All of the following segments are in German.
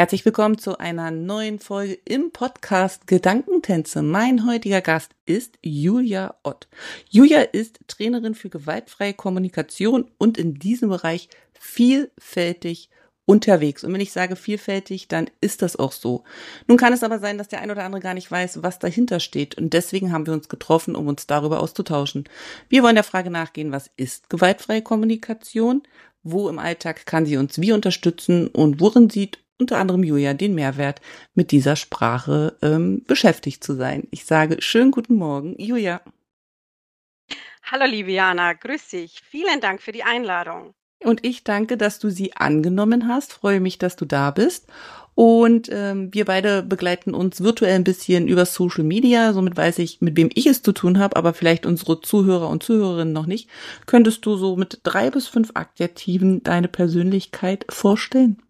Herzlich willkommen zu einer neuen Folge im Podcast Gedankentänze. Mein heutiger Gast ist Julia Ott. Julia ist Trainerin für gewaltfreie Kommunikation und in diesem Bereich vielfältig unterwegs. Und wenn ich sage vielfältig, dann ist das auch so. Nun kann es aber sein, dass der ein oder andere gar nicht weiß, was dahinter steht. Und deswegen haben wir uns getroffen, um uns darüber auszutauschen. Wir wollen der Frage nachgehen, was ist gewaltfreie Kommunikation? Wo im Alltag kann sie uns wie unterstützen und worin sieht unter anderem Julia den Mehrwert, mit dieser Sprache ähm, beschäftigt zu sein. Ich sage schönen guten Morgen, Julia. Hallo liebe Jana, grüß dich. Vielen Dank für die Einladung. Und ich danke, dass du sie angenommen hast. Freue mich, dass du da bist. Und ähm, wir beide begleiten uns virtuell ein bisschen über Social Media. Somit weiß ich, mit wem ich es zu tun habe, aber vielleicht unsere Zuhörer und Zuhörerinnen noch nicht. Könntest du so mit drei bis fünf Adjektiven deine Persönlichkeit vorstellen?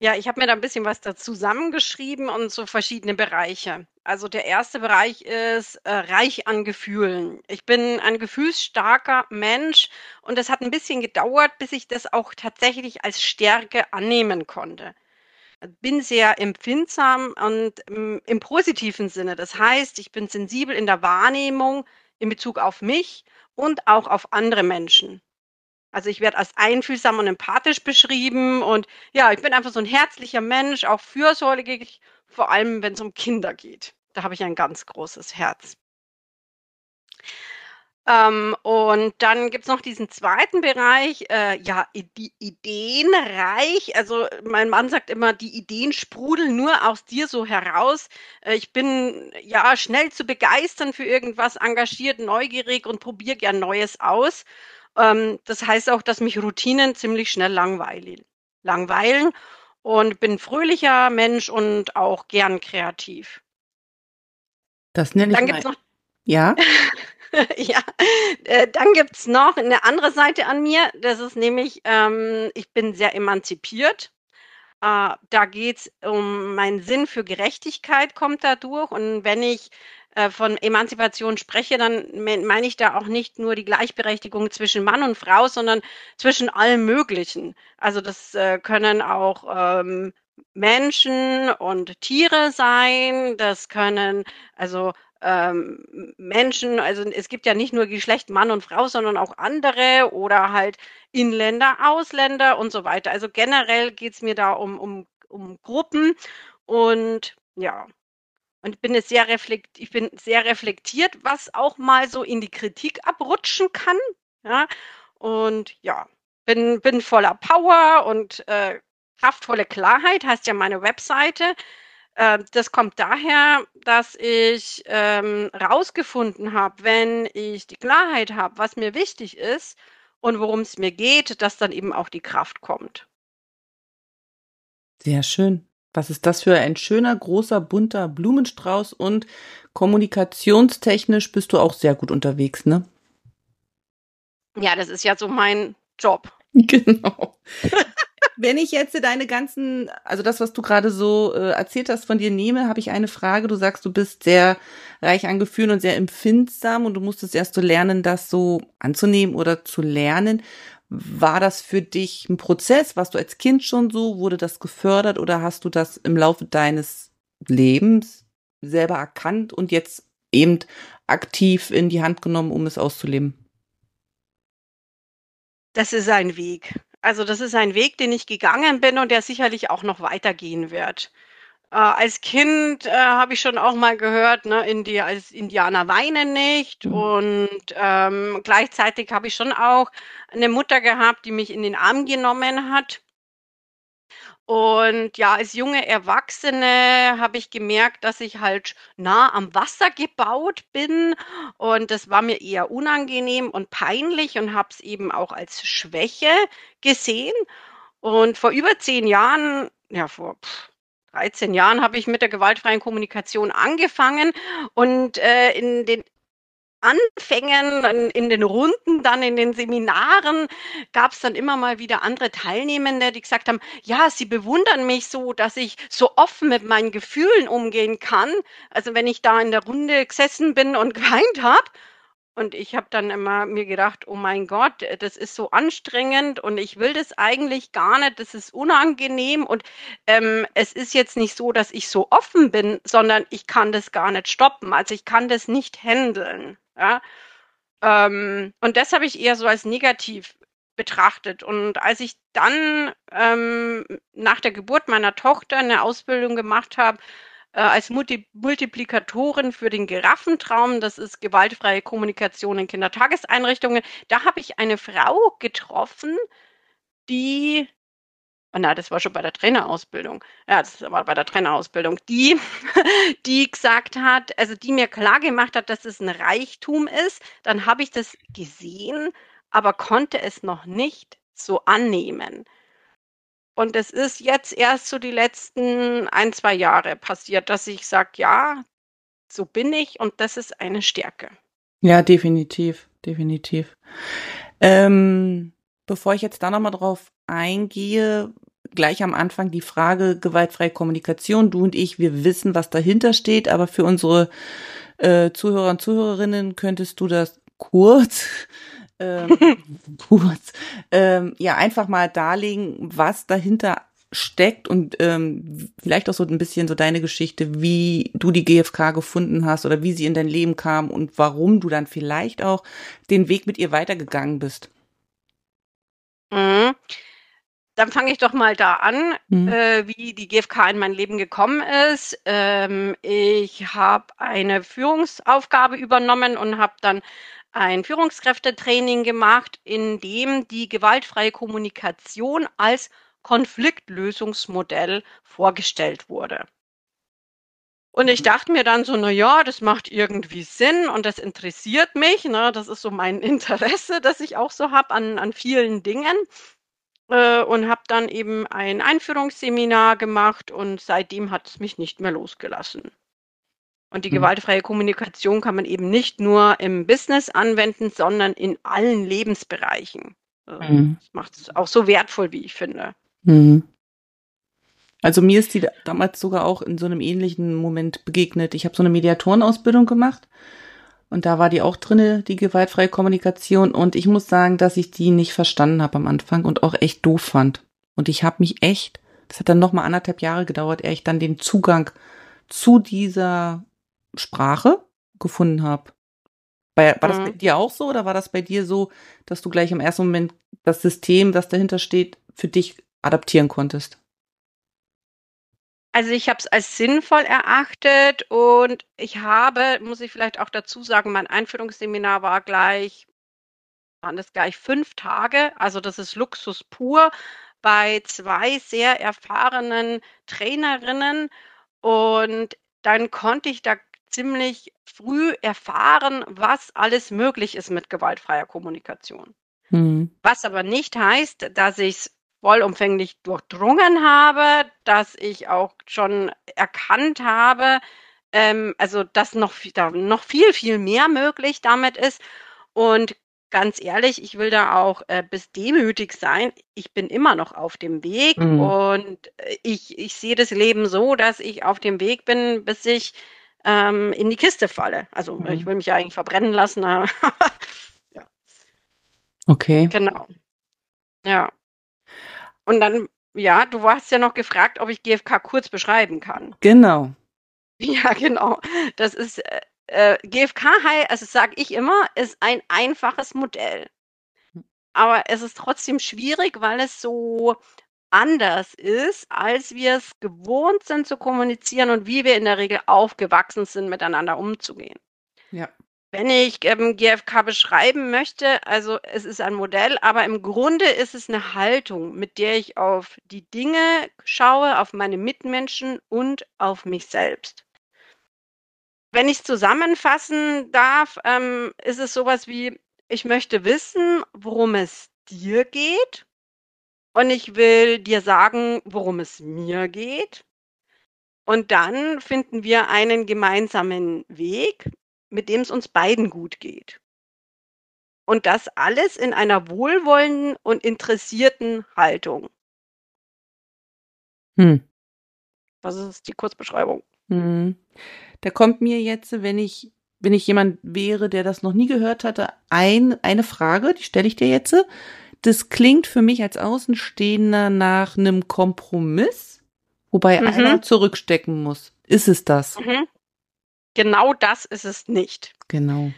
Ja, ich habe mir da ein bisschen was dazu zusammengeschrieben und so verschiedene Bereiche. Also der erste Bereich ist äh, reich an Gefühlen. Ich bin ein gefühlsstarker Mensch und es hat ein bisschen gedauert, bis ich das auch tatsächlich als Stärke annehmen konnte. Bin sehr empfindsam und ähm, im positiven Sinne. Das heißt, ich bin sensibel in der Wahrnehmung in Bezug auf mich und auch auf andere Menschen. Also ich werde als einfühlsam und empathisch beschrieben und ja, ich bin einfach so ein herzlicher Mensch, auch fürsorglich, vor allem wenn es um Kinder geht. Da habe ich ein ganz großes Herz. Ähm, und dann gibt es noch diesen zweiten Bereich, äh, ja, die ideenreich. Also mein Mann sagt immer, die Ideen sprudeln nur aus dir so heraus. Äh, ich bin ja schnell zu begeistern für irgendwas, engagiert, neugierig und probiere gern Neues aus. Ähm, das heißt auch, dass mich Routinen ziemlich schnell langweilen. langweilen und bin fröhlicher Mensch und auch gern kreativ. Das nenne ich Dann gibt's noch Ja? ja, äh, dann gibt es noch eine andere Seite an mir. Das ist nämlich, ähm, ich bin sehr emanzipiert. Äh, da geht es um meinen Sinn für Gerechtigkeit kommt da durch. Und wenn ich äh, von Emanzipation spreche, dann meine ich da auch nicht nur die Gleichberechtigung zwischen Mann und Frau, sondern zwischen allem Möglichen. Also das äh, können auch ähm, Menschen und Tiere sein, das können also ähm, Menschen, also es gibt ja nicht nur Geschlecht Mann und Frau, sondern auch andere oder halt Inländer, Ausländer und so weiter. Also generell geht es mir da um, um, um Gruppen und ja, und ich bin es sehr reflekt ich bin sehr reflektiert, was auch mal so in die Kritik abrutschen kann, ja? Und ja, bin bin voller Power und, äh, kraftvolle Klarheit heißt ja meine Webseite. Äh, das kommt daher, dass ich, ähm, rausgefunden habe, wenn ich die Klarheit habe, was mir wichtig ist und worum es mir geht, dass dann eben auch die Kraft kommt. Sehr schön. Was ist das für ein schöner, großer, bunter Blumenstrauß und kommunikationstechnisch bist du auch sehr gut unterwegs, ne? Ja, das ist ja so mein Job. Genau. Wenn ich jetzt deine ganzen, also das, was du gerade so äh, erzählt hast von dir nehme, habe ich eine Frage. Du sagst, du bist sehr reich an Gefühlen und sehr empfindsam und du musstest erst so lernen, das so anzunehmen oder zu lernen. War das für dich ein Prozess? Warst du als Kind schon so? Wurde das gefördert oder hast du das im Laufe deines Lebens selber erkannt und jetzt eben aktiv in die Hand genommen, um es auszuleben? Das ist ein Weg. Also das ist ein Weg, den ich gegangen bin und der sicherlich auch noch weitergehen wird. Äh, als Kind, äh, habe ich schon auch mal gehört, ne, Indi als Indianer weinen nicht mhm. und, ähm, gleichzeitig habe ich schon auch eine Mutter gehabt, die mich in den Arm genommen hat. Und ja, als junge Erwachsene habe ich gemerkt, dass ich halt nah am Wasser gebaut bin und das war mir eher unangenehm und peinlich und habe es eben auch als Schwäche gesehen. Und vor über zehn Jahren, ja, vor, pff 13 Jahren habe ich mit der gewaltfreien Kommunikation angefangen und äh, in den Anfängen, in, den Runden, dann in den Seminaren, gab es dann immer mal wieder andere Teilnehmende, die gesagt haben, ja, sie bewundern mich so, dass ich so offen mit meinen Gefühlen umgehen kann. Also wenn ich da in der Runde gesessen bin und geweint habe, und ich habe dann immer mir gedacht, oh mein Gott, das ist so anstrengend und ich will das eigentlich gar nicht, das ist unangenehm und ähm, es ist jetzt nicht so, dass ich so offen bin, sondern ich kann das gar nicht stoppen. Also ich kann das nicht handeln. Ja? Ähm, und das habe ich eher so als negativ betrachtet. Und als ich dann ähm, nach der Geburt meiner Tochter eine Ausbildung gemacht habe, äh, als Multi Multiplikatorin für den Giraffentraum. Das ist gewaltfreie Kommunikation in Kindertageseinrichtungen. Da habe ich eine Frau getroffen, die Oh na, das war schon bei der Trainerausbildung. Ja, das war bei der Trainerausbildung. Die, die gesagt hat, also die mir klar gemacht hat, dass es ein Reichtum ist. Dann habe ich das gesehen, aber konnte es noch nicht so annehmen. Und es ist jetzt erst so die letzten ein, zwei Jahre passiert, dass ich sage, ja, so bin ich und das ist eine Stärke. Ja, definitiv, definitiv. Ähm, bevor ich jetzt da nochmal drauf eingehe, gleich am Anfang die Frage gewaltfreie Kommunikation. Du und ich, wir wissen, was dahinter steht, aber für unsere äh, Zuhörer und Zuhörerinnen könntest du das kurz ähm, kurz, ähm, ja, einfach mal darlegen, was dahinter steckt und ähm, vielleicht auch so ein bisschen so deine Geschichte, wie du die GfK gefunden hast oder wie sie in dein Leben kam und warum du dann vielleicht auch den Weg mit ihr weitergegangen bist. Mhm. Dann fange ich doch mal da an, mhm. äh, wie die GfK in mein Leben gekommen ist. Ähm, ich habe eine Führungsaufgabe übernommen und habe dann ein Führungskräftetraining gemacht, in dem die gewaltfreie Kommunikation als Konfliktlösungsmodell vorgestellt wurde. Und ich dachte mir dann so, na ja, das macht irgendwie Sinn und das interessiert mich. Ne? Das ist so mein Interesse, das ich auch so habe an, an vielen Dingen. Äh, und habe dann eben ein Einführungsseminar gemacht und seitdem hat es mich nicht mehr losgelassen. Und die mhm. gewaltfreie Kommunikation kann man eben nicht nur im Business anwenden, sondern in allen Lebensbereichen. Mhm. Das macht es auch so wertvoll, wie ich finde. Mhm. Also mir ist die damals sogar auch in so einem ähnlichen Moment begegnet. Ich habe so eine Mediatorenausbildung gemacht und da war die auch drinne, die gewaltfreie Kommunikation. Und ich muss sagen, dass ich die nicht verstanden habe am Anfang und auch echt doof fand. Und ich habe mich echt, das hat dann noch mal anderthalb Jahre gedauert, ehe ich dann den Zugang zu dieser Sprache gefunden habe. Bei, war mhm. das bei dir auch so oder war das bei dir so, dass du gleich im ersten Moment das System, das dahinter steht, für dich adaptieren konntest? Also ich habe es als sinnvoll erachtet und ich habe, muss ich vielleicht auch dazu sagen, mein Einführungsseminar war gleich, waren das gleich fünf Tage, also das ist Luxus pur, bei zwei sehr erfahrenen Trainerinnen und dann konnte ich da ziemlich früh erfahren, was alles möglich ist mit gewaltfreier Kommunikation. Mhm. Was aber nicht heißt, dass ich es vollumfänglich durchdrungen habe, dass ich auch schon erkannt habe, ähm, also dass noch, da noch viel, viel mehr möglich damit ist. Und ganz ehrlich, ich will da auch äh, bis demütig sein. Ich bin immer noch auf dem Weg mhm. und äh, ich, ich sehe das Leben so, dass ich auf dem Weg bin, bis ich ähm, in die Kiste falle. Also mhm. ich will mich ja eigentlich verbrennen lassen. ja. Okay. Genau. Ja. Und dann, ja, du hast ja noch gefragt, ob ich GFK kurz beschreiben kann. Genau. Ja, genau. Das ist äh, äh GFK, also sage ich immer, ist ein einfaches Modell. Hm. Aber es ist trotzdem schwierig, weil es so anders ist, als wir es gewohnt sind zu kommunizieren und wie wir in der Regel aufgewachsen sind, miteinander umzugehen. Ja. Wenn ich ähm, GFK beschreiben möchte, also es ist ein Modell, aber im Grunde ist es eine Haltung, mit der ich auf die Dinge schaue, auf meine Mitmenschen und auf mich selbst. Wenn ich es zusammenfassen darf, ähm, ist es sowas wie, ich möchte wissen, worum es dir geht und ich will dir sagen, worum es mir geht. Und dann finden wir einen gemeinsamen Weg. mit dem es uns beiden gut geht. Und das alles in einer wohlwollenden und interessierten Haltung. Hm. Das ist die Kurzbeschreibung. Hm. Da kommt mir jetzt, wenn ich, wenn ich jemand wäre, der das noch nie gehört hatte, ein, eine Frage, die stelle ich dir jetzt. Das klingt für mich als Außenstehender nach einem Kompromiss, wobei Mhm. einer zurückstecken muss. Ist es das? Mhm. Genau das ist es nicht. Genau.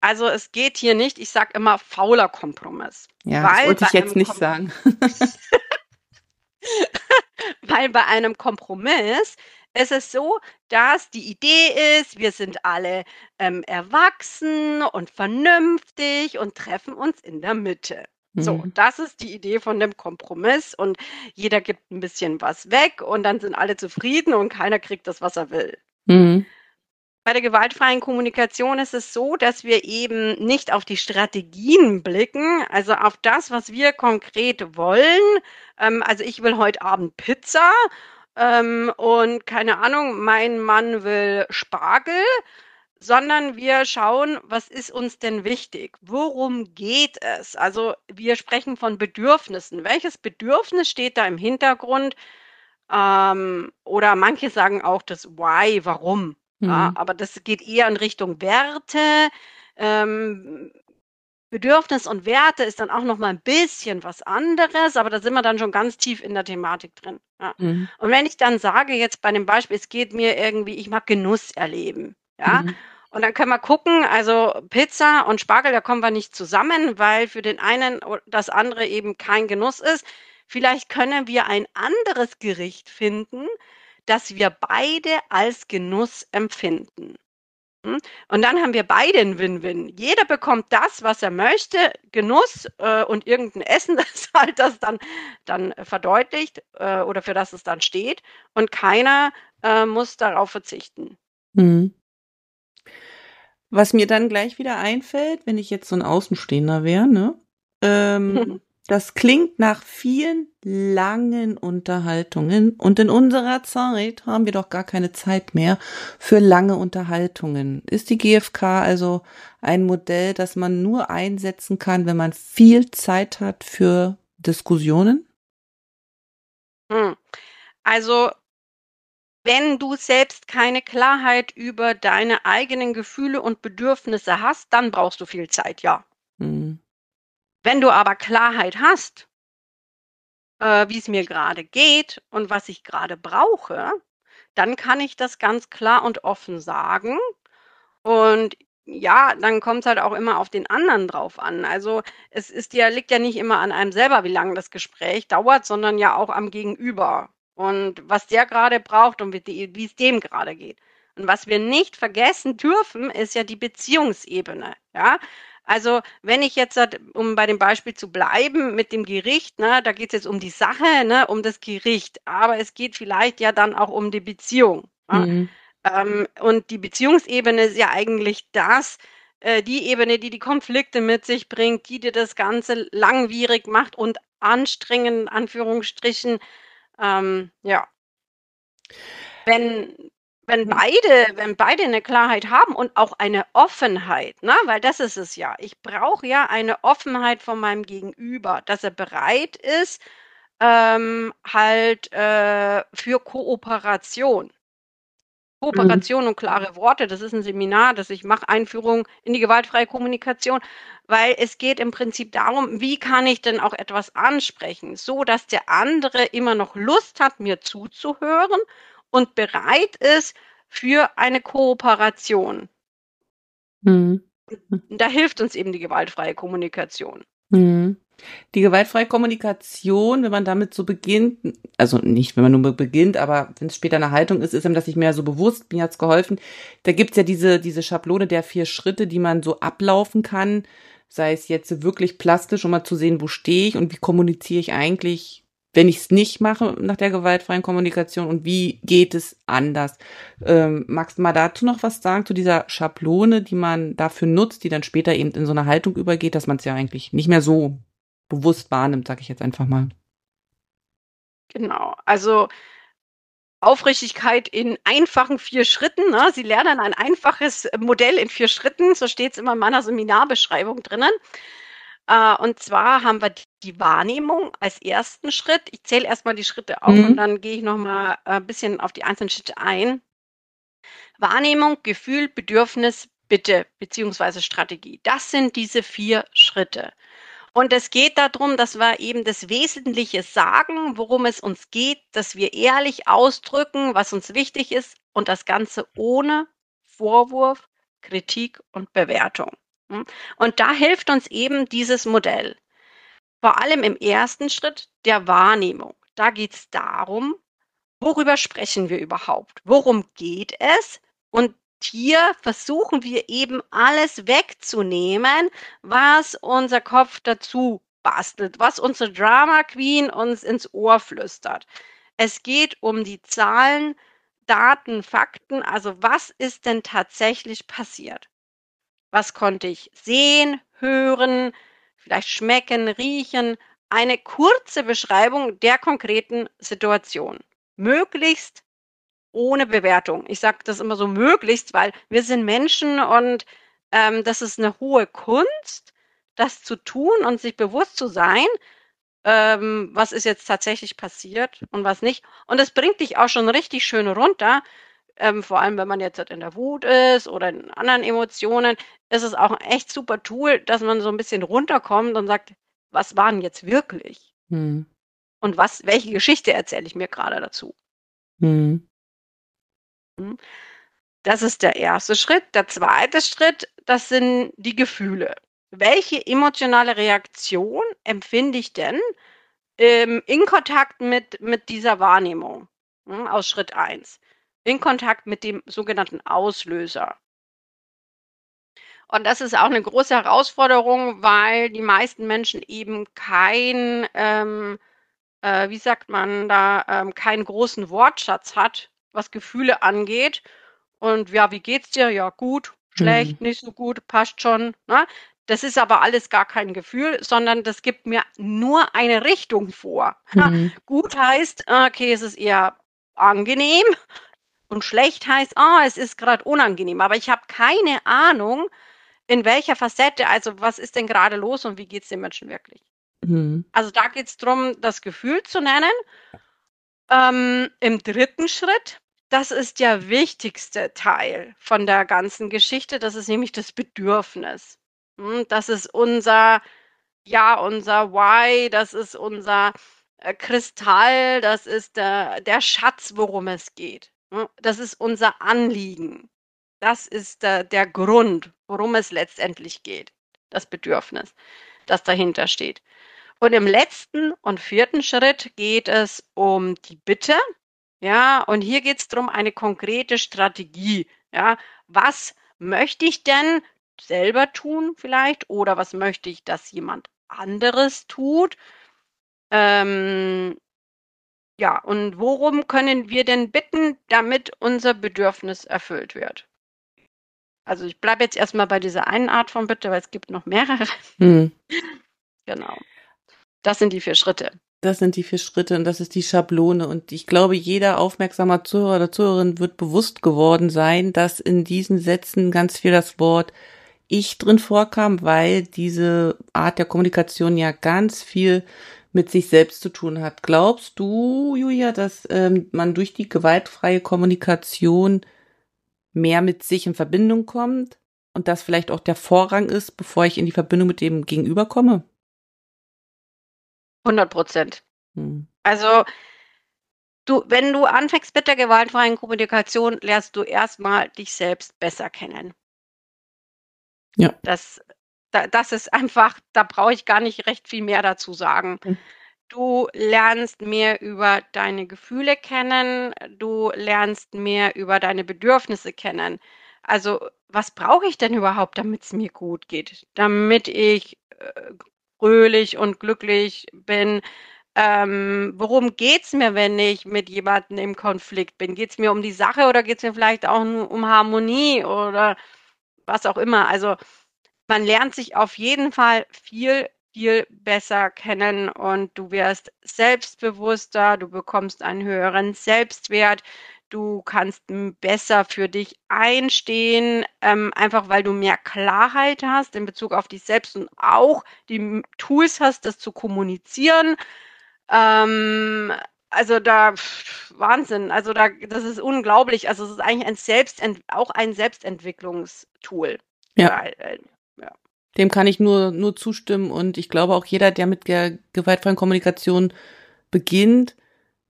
Also es geht hier nicht, ich sage immer fauler Kompromiss. Ja, das wollte ich jetzt nicht Kom- sagen. Weil bei einem Kompromiss ist es so, dass die Idee ist, wir sind alle ähm, erwachsen und vernünftig und treffen uns in der Mitte. So, Mhm. das ist die Idee von dem Kompromiss und jeder gibt ein bisschen was weg und dann sind alle zufrieden und keiner kriegt das, was er will. Mhm. Bei der gewaltfreien Kommunikation ist es so, dass wir eben nicht auf die Strategien blicken, also auf das, was wir konkret wollen. Ähm, also ich will heute Abend Pizza ähm, und keine Ahnung, mein Mann will Spargel, sondern wir schauen, was ist uns denn wichtig? Worum geht es? Also wir sprechen von Bedürfnissen. Welches Bedürfnis steht da im Hintergrund? Ähm, oder manche sagen auch das Why, warum. Ja, Mhm. aber das geht eher in Richtung Werte. Ähm, Bedürfnis und Werte ist dann auch noch mal ein bisschen was anderes, aber da sind wir dann schon ganz tief in der Thematik drin. Ja. Mhm. Und wenn ich dann sage, jetzt bei dem Beispiel, es geht mir irgendwie, ich mag Genuss erleben, ja, Mhm. und dann können wir gucken, also Pizza und Spargel, da kommen wir nicht zusammen, weil für den einen das andere eben kein Genuss ist. Vielleicht können wir ein anderes Gericht finden, das wir beide als Genuss empfinden. Hm? Und dann haben wir beide einen Win-Win. Jeder bekommt das, was er möchte, Genuss äh, und irgendein Essen, das halt das dann, dann verdeutlicht äh, oder für das es dann steht. Und keiner äh, muss darauf verzichten. Mhm. Was mir dann gleich wieder einfällt, wenn ich jetzt so ein Außenstehender wäre, ne? Ähm, das klingt nach vielen langen Unterhaltungen und in unserer Zeit haben wir doch gar keine Zeit mehr für lange Unterhaltungen. Ist die GfK also ein Modell, das man nur einsetzen kann, wenn man viel Zeit hat für Diskussionen? Hm. Also, wenn du selbst keine Klarheit über deine eigenen Gefühle und Bedürfnisse hast, dann brauchst du viel Zeit, ja. Wenn du aber Klarheit hast, äh, wie es mir gerade geht und was ich gerade brauche, dann kann ich das ganz klar und offen sagen. Und ja, dann kommt es halt auch immer auf den anderen drauf an. Also es ist ja, liegt ja nicht immer an einem selber, wie lange das Gespräch dauert, sondern ja auch am Gegenüber. Und was der gerade braucht und wie es dem gerade geht. Und was wir nicht vergessen dürfen, ist ja die Beziehungsebene. Ja, also wenn ich jetzt, halt, um bei dem Beispiel zu bleiben, mit dem Gericht, ne, da geht es jetzt um die Sache, ne, um das Gericht, aber es geht vielleicht ja dann auch um die Beziehung. Ja? Hm. Ähm, und die Beziehungsebene ist ja eigentlich das, äh, die Ebene, die die Konflikte mit sich bringt, die dir das Ganze langwierig macht und anstrengend, in Anführungsstrichen. Ähm, ja. Wenn, wenn beide, wenn beide eine Klarheit haben und auch eine Offenheit, ne? weil das ist es ja. Ich brauche ja eine Offenheit von meinem Gegenüber, dass er bereit ist, ähm, halt äh, für Kooperation. Kooperation und klare Worte, das ist ein Seminar, das ich mache, Einführung in die gewaltfreie Kommunikation, weil es geht im Prinzip darum, wie kann ich denn auch etwas ansprechen, so dass der andere immer noch Lust hat, mir zuzuhören und bereit ist für eine Kooperation. Hm. Und da hilft uns eben die gewaltfreie Kommunikation. Hm. Die gewaltfreie Kommunikation, wenn man damit so beginnt, also nicht, wenn man nur beginnt, aber wenn es später eine Haltung ist, ist einem das nicht mehr so bewusst. Mir hat's geholfen. Da gibt's ja diese, diese Schablone der vier Schritte, die man so ablaufen kann, sei es jetzt wirklich plastisch, um mal zu sehen, wo stehe ich und wie kommuniziere ich eigentlich, wenn ich es nicht mache nach der gewaltfreien Kommunikation und wie geht es anders. Ähm, magst du mal dazu noch was sagen, zu dieser Schablone, die man dafür nutzt, die dann später eben in so eine Haltung übergeht, dass man es ja eigentlich nicht mehr so bewusst wahrnimmt, sag ich jetzt einfach mal. Genau. Also Aufrichtigkeit in einfachen vier Schritten. Ne? Sie lernen ein einfaches Modell in vier Schritten, so steht es immer in meiner Seminarbeschreibung drinnen. Äh, und zwar haben wir die Wahrnehmung als ersten Schritt. Ich zähle erstmal die Schritte auf mhm. und dann gehe ich nochmal ein bisschen auf die einzelnen Schritte ein. Wahrnehmung, Gefühl, Bedürfnis, Bitte beziehungsweise Strategie. Das sind diese vier Schritte. Und es geht darum, dass wir eben das Wesentliche sagen, worum es uns geht, dass wir ehrlich ausdrücken, was uns wichtig ist und das Ganze ohne Vorwurf, Kritik und Bewertung. Hm? Und da hilft uns eben dieses Modell. Vor allem im ersten Schritt der Wahrnehmung. Da geht es darum, worüber sprechen wir überhaupt? Worum geht es? Und hier versuchen wir eben alles wegzunehmen, was unser Kopf dazu bastelt, was unsere Drama Queen uns ins Ohr flüstert. Es geht um die Zahlen, Daten, Fakten, also was ist denn tatsächlich passiert? Was konnte ich sehen, hören, vielleicht schmecken, riechen? Eine kurze Beschreibung der konkreten Situation. Möglichst ohne Bewertung. Ich sage das immer so möglichst, weil wir sind Menschen und ähm, das ist eine hohe Kunst, das zu tun und sich bewusst zu sein, ähm, was ist jetzt tatsächlich passiert und was nicht. Und es bringt dich auch schon richtig schön runter. Ähm, vor allem, wenn man jetzt in der Wut ist oder in anderen Emotionen, ist es auch ein echt super Tool, dass man so ein bisschen runterkommt und sagt, was war denn jetzt wirklich? Hm. Und was, welche Geschichte erzähle ich mir gerade dazu? Hm. Das ist der erste Schritt. Der zweite Schritt, das sind die Gefühle. Welche emotionale Reaktion empfinde ich denn ähm, in Kontakt mit, mit dieser Wahrnehmung hm, aus Schritt 1? In Kontakt mit dem sogenannten Auslöser. Und das ist auch eine große Herausforderung, weil die meisten Menschen eben kein, ähm, äh, wie sagt man da, ähm, keinen großen Wortschatz hat, was Gefühle angeht. Und ja, wie geht's dir? Ja, gut, schlecht, mhm. nicht so gut, passt schon. Ne? Das ist aber alles gar kein Gefühl, sondern das gibt mir nur eine Richtung vor. Mhm. Gut heißt, okay, es ist eher angenehm und schlecht heißt, ah, es ist gerade unangenehm. Aber ich habe keine Ahnung, in welcher Facette, also was ist denn gerade los und wie geht es den Menschen wirklich. Mhm. Also da geht es darum, das Gefühl zu nennen. Ähm, Im dritten Schritt das ist der wichtigste Teil von der ganzen Geschichte. Das ist nämlich das Bedürfnis. Hm, das ist unser, ja, unser Why, das ist unser äh, Kristall, das ist der, der Schatz, worum es geht. Hm, das ist unser Anliegen. Das ist der, der Grund, worum es letztendlich geht. Das Bedürfnis, das dahinter steht. Und im letzten und vierten Schritt geht es um die Bitte, ja, und hier geht es darum, eine konkrete Strategie. Ja, was möchte ich denn selber tun vielleicht oder was möchte ich, dass jemand anderes tut? Ähm, ja, und worum können wir denn bitten, damit unser Bedürfnis erfüllt wird? Also ich bleibe jetzt erstmal bei dieser einen Art von Bitte, weil es gibt noch mehrere. Hm. Genau. Das sind die vier Schritte. Das sind die vier Schritte und das ist die Schablone. Und ich glaube, jeder aufmerksamer Zuhörer oder Zuhörerin wird bewusst geworden sein, dass in diesen Sätzen ganz viel das Wort ich drin vorkam, weil diese Art der Kommunikation ja ganz viel mit sich selbst zu tun hat. Glaubst du, Julia, dass ähm, man durch die gewaltfreie Kommunikation mehr mit sich in Verbindung kommt und das vielleicht auch der Vorrang ist, bevor ich in die Verbindung mit dem Gegenüber komme? 100 Prozent. Hm. Also, du, wenn du anfängst mit der gewaltfreien Kommunikation, lernst du erstmal dich selbst besser kennen. Ja. Das, da, das ist einfach, da brauche ich gar nicht recht viel mehr dazu sagen. Hm. Du lernst mehr über deine Gefühle kennen, du lernst mehr über deine Bedürfnisse kennen. Also, was brauche ich denn überhaupt, damit es mir gut geht? Damit ich äh, fröhlich und glücklich bin. Ähm, worum es mir, wenn ich mit jemandem im Konflikt bin? Geht es mir um die Sache oder geht es mir vielleicht auch nur um Harmonie oder was auch immer? Also man lernt sich auf jeden Fall viel, viel besser kennen und du wirst selbstbewusster, du bekommst einen höheren Selbstwert, du kannst besser für dich einstehen, ähm, einfach weil du mehr Klarheit hast in Bezug auf dich selbst und auch die Tools hast, das zu kommunizieren. Ähm, also da Wahnsinn, also da das ist unglaublich. Also es ist eigentlich ein Selbstent auch ein Selbstentwicklungstool. Ja. Dem kann ich nur nur zustimmen und ich glaube auch jeder, der mit der gewaltfreien Kommunikation beginnt,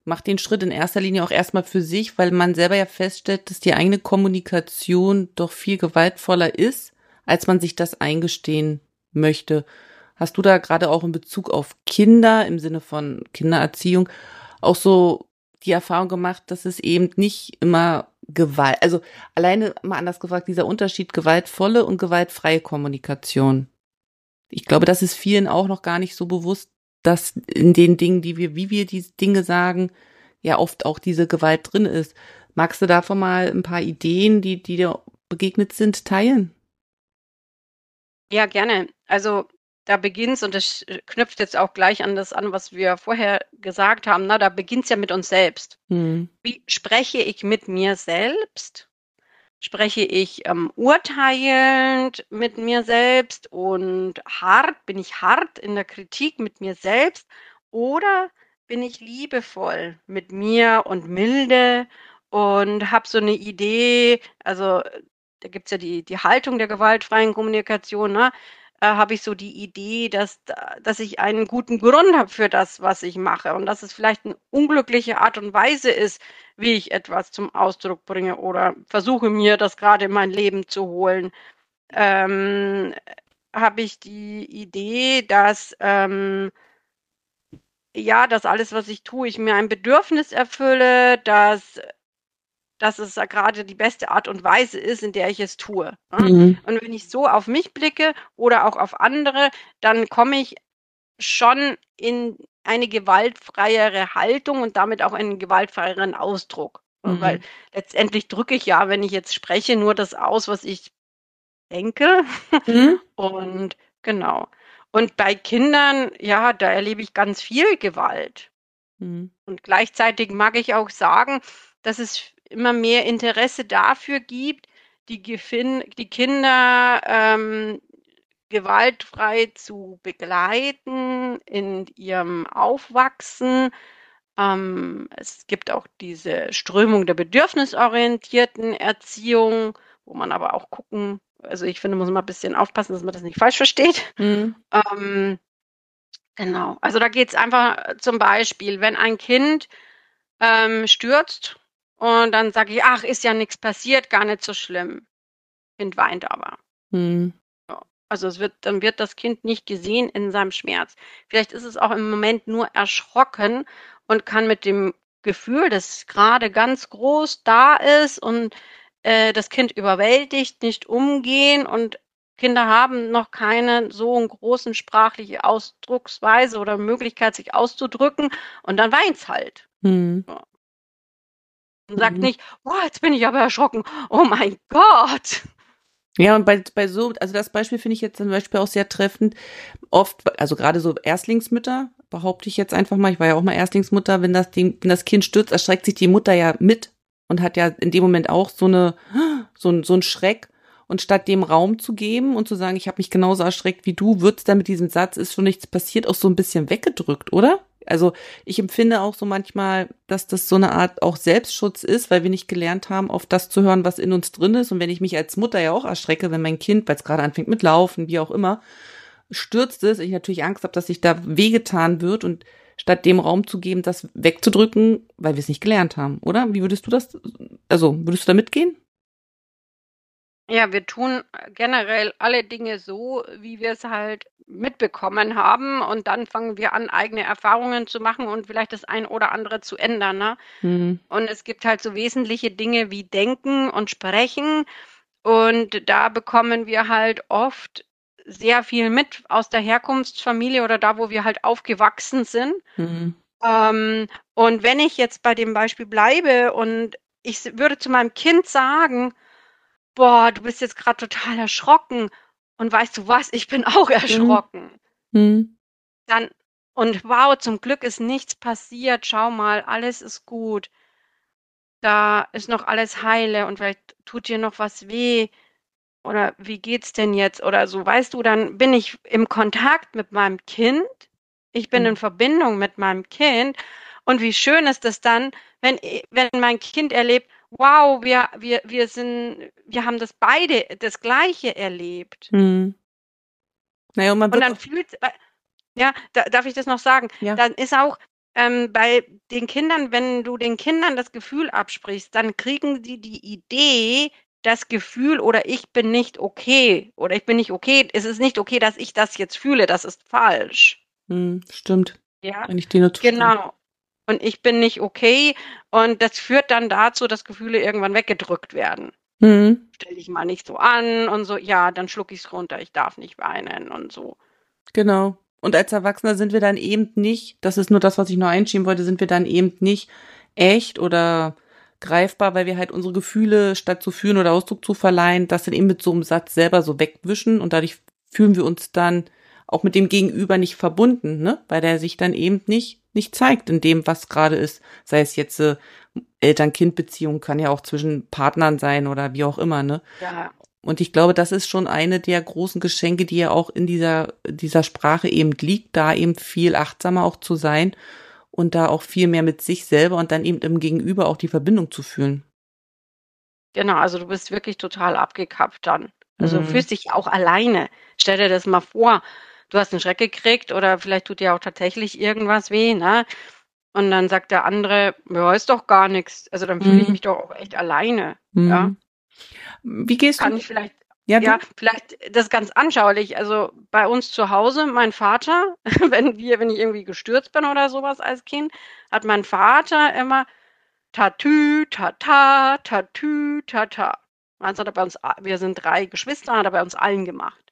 macht den Schritt in erster Linie auch erstmal für sich, weil man selber ja feststellt, dass die eigene Kommunikation doch viel gewaltvoller ist, als man sich das eingestehen möchte. Hast du da gerade auch in Bezug auf Kinder im Sinne von Kindererziehung auch so die Erfahrung gemacht, dass es eben nicht immer Gewalt, also alleine mal anders gefragt, dieser Unterschied gewaltvolle und gewaltfreie Kommunikation. Ich glaube, das ist vielen auch noch gar nicht so bewusst, dass in den Dingen, die wir, wie wir diese Dinge sagen, ja oft auch diese Gewalt drin ist. Magst du davon mal ein paar Ideen, die, die dir begegnet sind, teilen? Ja, gerne. Also da beginnt's und das knüpft jetzt auch gleich an das an, was wir vorher gesagt haben, na, da beginnt's ja mit uns selbst. Mhm. Wie spreche ich mit mir selbst? Spreche ich ähm, urteilend mit mir selbst und hart? Bin ich hart in der Kritik mit mir selbst? Oder bin ich liebevoll mit mir und milde und habe so eine Idee, also da gibt's ja die, die Haltung der gewaltfreien Kommunikation, ne? Äh, habe ich so die Idee, dass, dass ich einen guten Grund habe für das, was ich mache und dass es vielleicht eine unglückliche Art und Weise ist, wie ich etwas zum Ausdruck bringe oder versuche mir das gerade in mein Leben zu holen. Ähm, habe ich die Idee, dass ähm, ja, dass alles, was ich tue, ich mir ein Bedürfnis erfülle, dass dass es gerade die beste Art und Weise ist, in der ich es tue. Ne? Mhm. Und wenn ich so auf mich blicke oder auch auf andere, dann komme ich schon in eine gewaltfreiere Haltung und damit auch einen gewaltfreieren Ausdruck. Mhm. Weil letztendlich drücke ich ja, wenn ich jetzt spreche, nur das aus, was ich denke. Mhm. Und genau. Und bei Kindern, ja, da erlebe ich ganz viel Gewalt. Mhm. Und gleichzeitig mag ich auch sagen, dass es immer mehr Interesse dafür gibt, die, Gefin die Kinder ähm, gewaltfrei zu begleiten in ihrem Aufwachsen. Ähm, es gibt auch diese Strömung der bedürfnisorientierten Erziehung, wo man aber auch gucken, also ich finde, muss man ein bisschen aufpassen, dass man das nicht falsch versteht. Mhm. Ähm, genau, also da geht es einfach zum Beispiel, wenn ein Kind ähm, stürzt und dann sage ich, ach, ist ja nichts passiert, gar nicht so schlimm. Kind weint aber. Ja. Also es wird, dann wird das Kind nicht gesehen in seinem Schmerz. Vielleicht ist es auch im Moment nur erschrocken und kann mit dem Gefühl, das gerade ganz groß da ist und äh, das Kind überwältigt, nicht umgehen und Kinder haben noch keine so großen sprachliche Ausdrucksweise oder Möglichkeit, sich auszudrücken und dann weint's halt. Ja. Und sagt mhm. nicht, boah, jetzt bin ich aber erschrocken. Oh mein Gott. Ja, und bei, bei so, also das Beispiel finde ich jetzt zum Beispiel auch sehr treffend. Oft, also gerade so Erstlingsmütter, behaupte ich jetzt einfach mal, ich war ja auch mal Erstlingsmutter, wenn das Ding, wenn das Kind stürzt, erschreckt sich die Mutter ja mit und hat ja in dem Moment auch so eine, so ein, so ein Schreck. Und statt dem Raum zu geben und zu sagen, ich habe mich genauso erschreckt wie du, wird's dann mit diesem Satz, ist schon nichts passiert, auch so ein bisschen weggedrückt, oder? Also ich empfinde auch so manchmal, dass das so eine Art auch Selbstschutz ist, weil wir nicht gelernt haben, auf das zu hören, was in uns drin ist. Und wenn ich mich als Mutter ja auch erschrecke, wenn mein Kind, weil es gerade anfängt mit Laufen, wie auch immer, stürzt es, ich natürlich Angst habe, dass sich da wehgetan wird und statt dem Raum zu geben, das wegzudrücken, weil wir es nicht gelernt haben, oder? Wie würdest du das, also würdest du da mitgehen? Ja, wir tun generell alle Dinge so, wie wir es halt mitbekommen haben und dann fangen wir an, eigene Erfahrungen zu machen und vielleicht das ein oder andere zu ändern, ne? Mhm. Und es gibt halt so wesentliche Dinge wie Denken und Sprechen und da bekommen wir halt oft sehr viel mit aus der Herkunftsfamilie oder da, wo wir halt aufgewachsen sind. Mhm. Ähm, und wenn ich jetzt bei dem Beispiel bleibe und ich würde zu meinem Kind sagen: boah, du bist jetzt gerade total erschrocken. Und weißt du was, ich bin auch mhm. erschrocken. Mhm. dann und wow, zum Glück ist nichts passiert. Schau mal, alles ist gut. Da ist noch alles heile und vielleicht tut dir noch was weh oder wie geht's denn jetzt oder so, weißt du, dann bin ich im Kontakt mit meinem Kind. Ich bin in Mhm. Verbindung mit meinem Kind und wie schön ist es dann, wenn wenn mein Kind erlebt: „Wow, wir wir wir sind wir haben das beide das Gleiche erlebt.“ Mhm. Na ja, und man Und dann fühlt äh, ja, da darf ich das noch sagen? Ja. Dann ist auch, ähm, bei den Kindern wenn du den Kindern das Gefühl absprichst, dann kriegen sie die Idee, das Gefühl oder ich bin nicht okay oder ich bin nicht okay. Es ist nicht okay, dass ich das jetzt fühle, das ist falsch. Mhm, stimmt. Ja, Kann ich nur zustimmen. genau. Und ich bin nicht okay und das führt dann dazu, dass Gefühle irgendwann weggedrückt werden. Mhm. Stell dich mal nicht so an und so, ja, dann schlucke ich's runter, ich darf nicht weinen und so. Genau. Und als Erwachsener sind wir dann eben nicht, das ist nur das, was ich noch einschieben wollte, sind wir dann eben nicht echt oder greifbar, weil wir halt unsere Gefühle statt zu fühlen oder Ausdruck zu verleihen, das dann eben mit so einem Satz selber so wegwischen und dadurch fühlen wir uns dann auch mit dem Gegenüber nicht verbunden, ne? Weil der sich dann eben nicht nicht zeigt in dem, was gerade ist. Sei es jetzt äh, Eltern-Kind-Beziehung, kann ja auch zwischen Partnern sein oder wie auch immer, ne? Ja. Und ich glaube, das ist schon eine der großen Geschenke, die ja auch in dieser, dieser Sprache eben liegt, da eben viel achtsamer auch zu sein und da auch viel mehr mit sich selber und dann eben im Gegenüber auch die Verbindung zu fühlen. Genau, also du bist wirklich total abgekappt dann. Also du Mhm. fühlst dich auch alleine. Stell dir das mal vor, du hast einen Schreck gekriegt oder vielleicht tut dir auch tatsächlich irgendwas weh, ne? Und dann sagt der andere: „Ja, ist doch gar nix.“ Also, dann fühle ich Mhm. mich doch auch echt alleine, ja? Mhm. Wie gehst Kann du ich vielleicht ja, ja, vielleicht das ganz anschaulich. Also, bei uns zu Hause, mein Vater, wenn wir wenn ich irgendwie gestürzt bin oder so was als Kind, hat mein Vater immer Tatü, Tata, Tatü, Tata. Das hat er bei uns wir sind 3 Geschwister, hat er bei uns allen gemacht.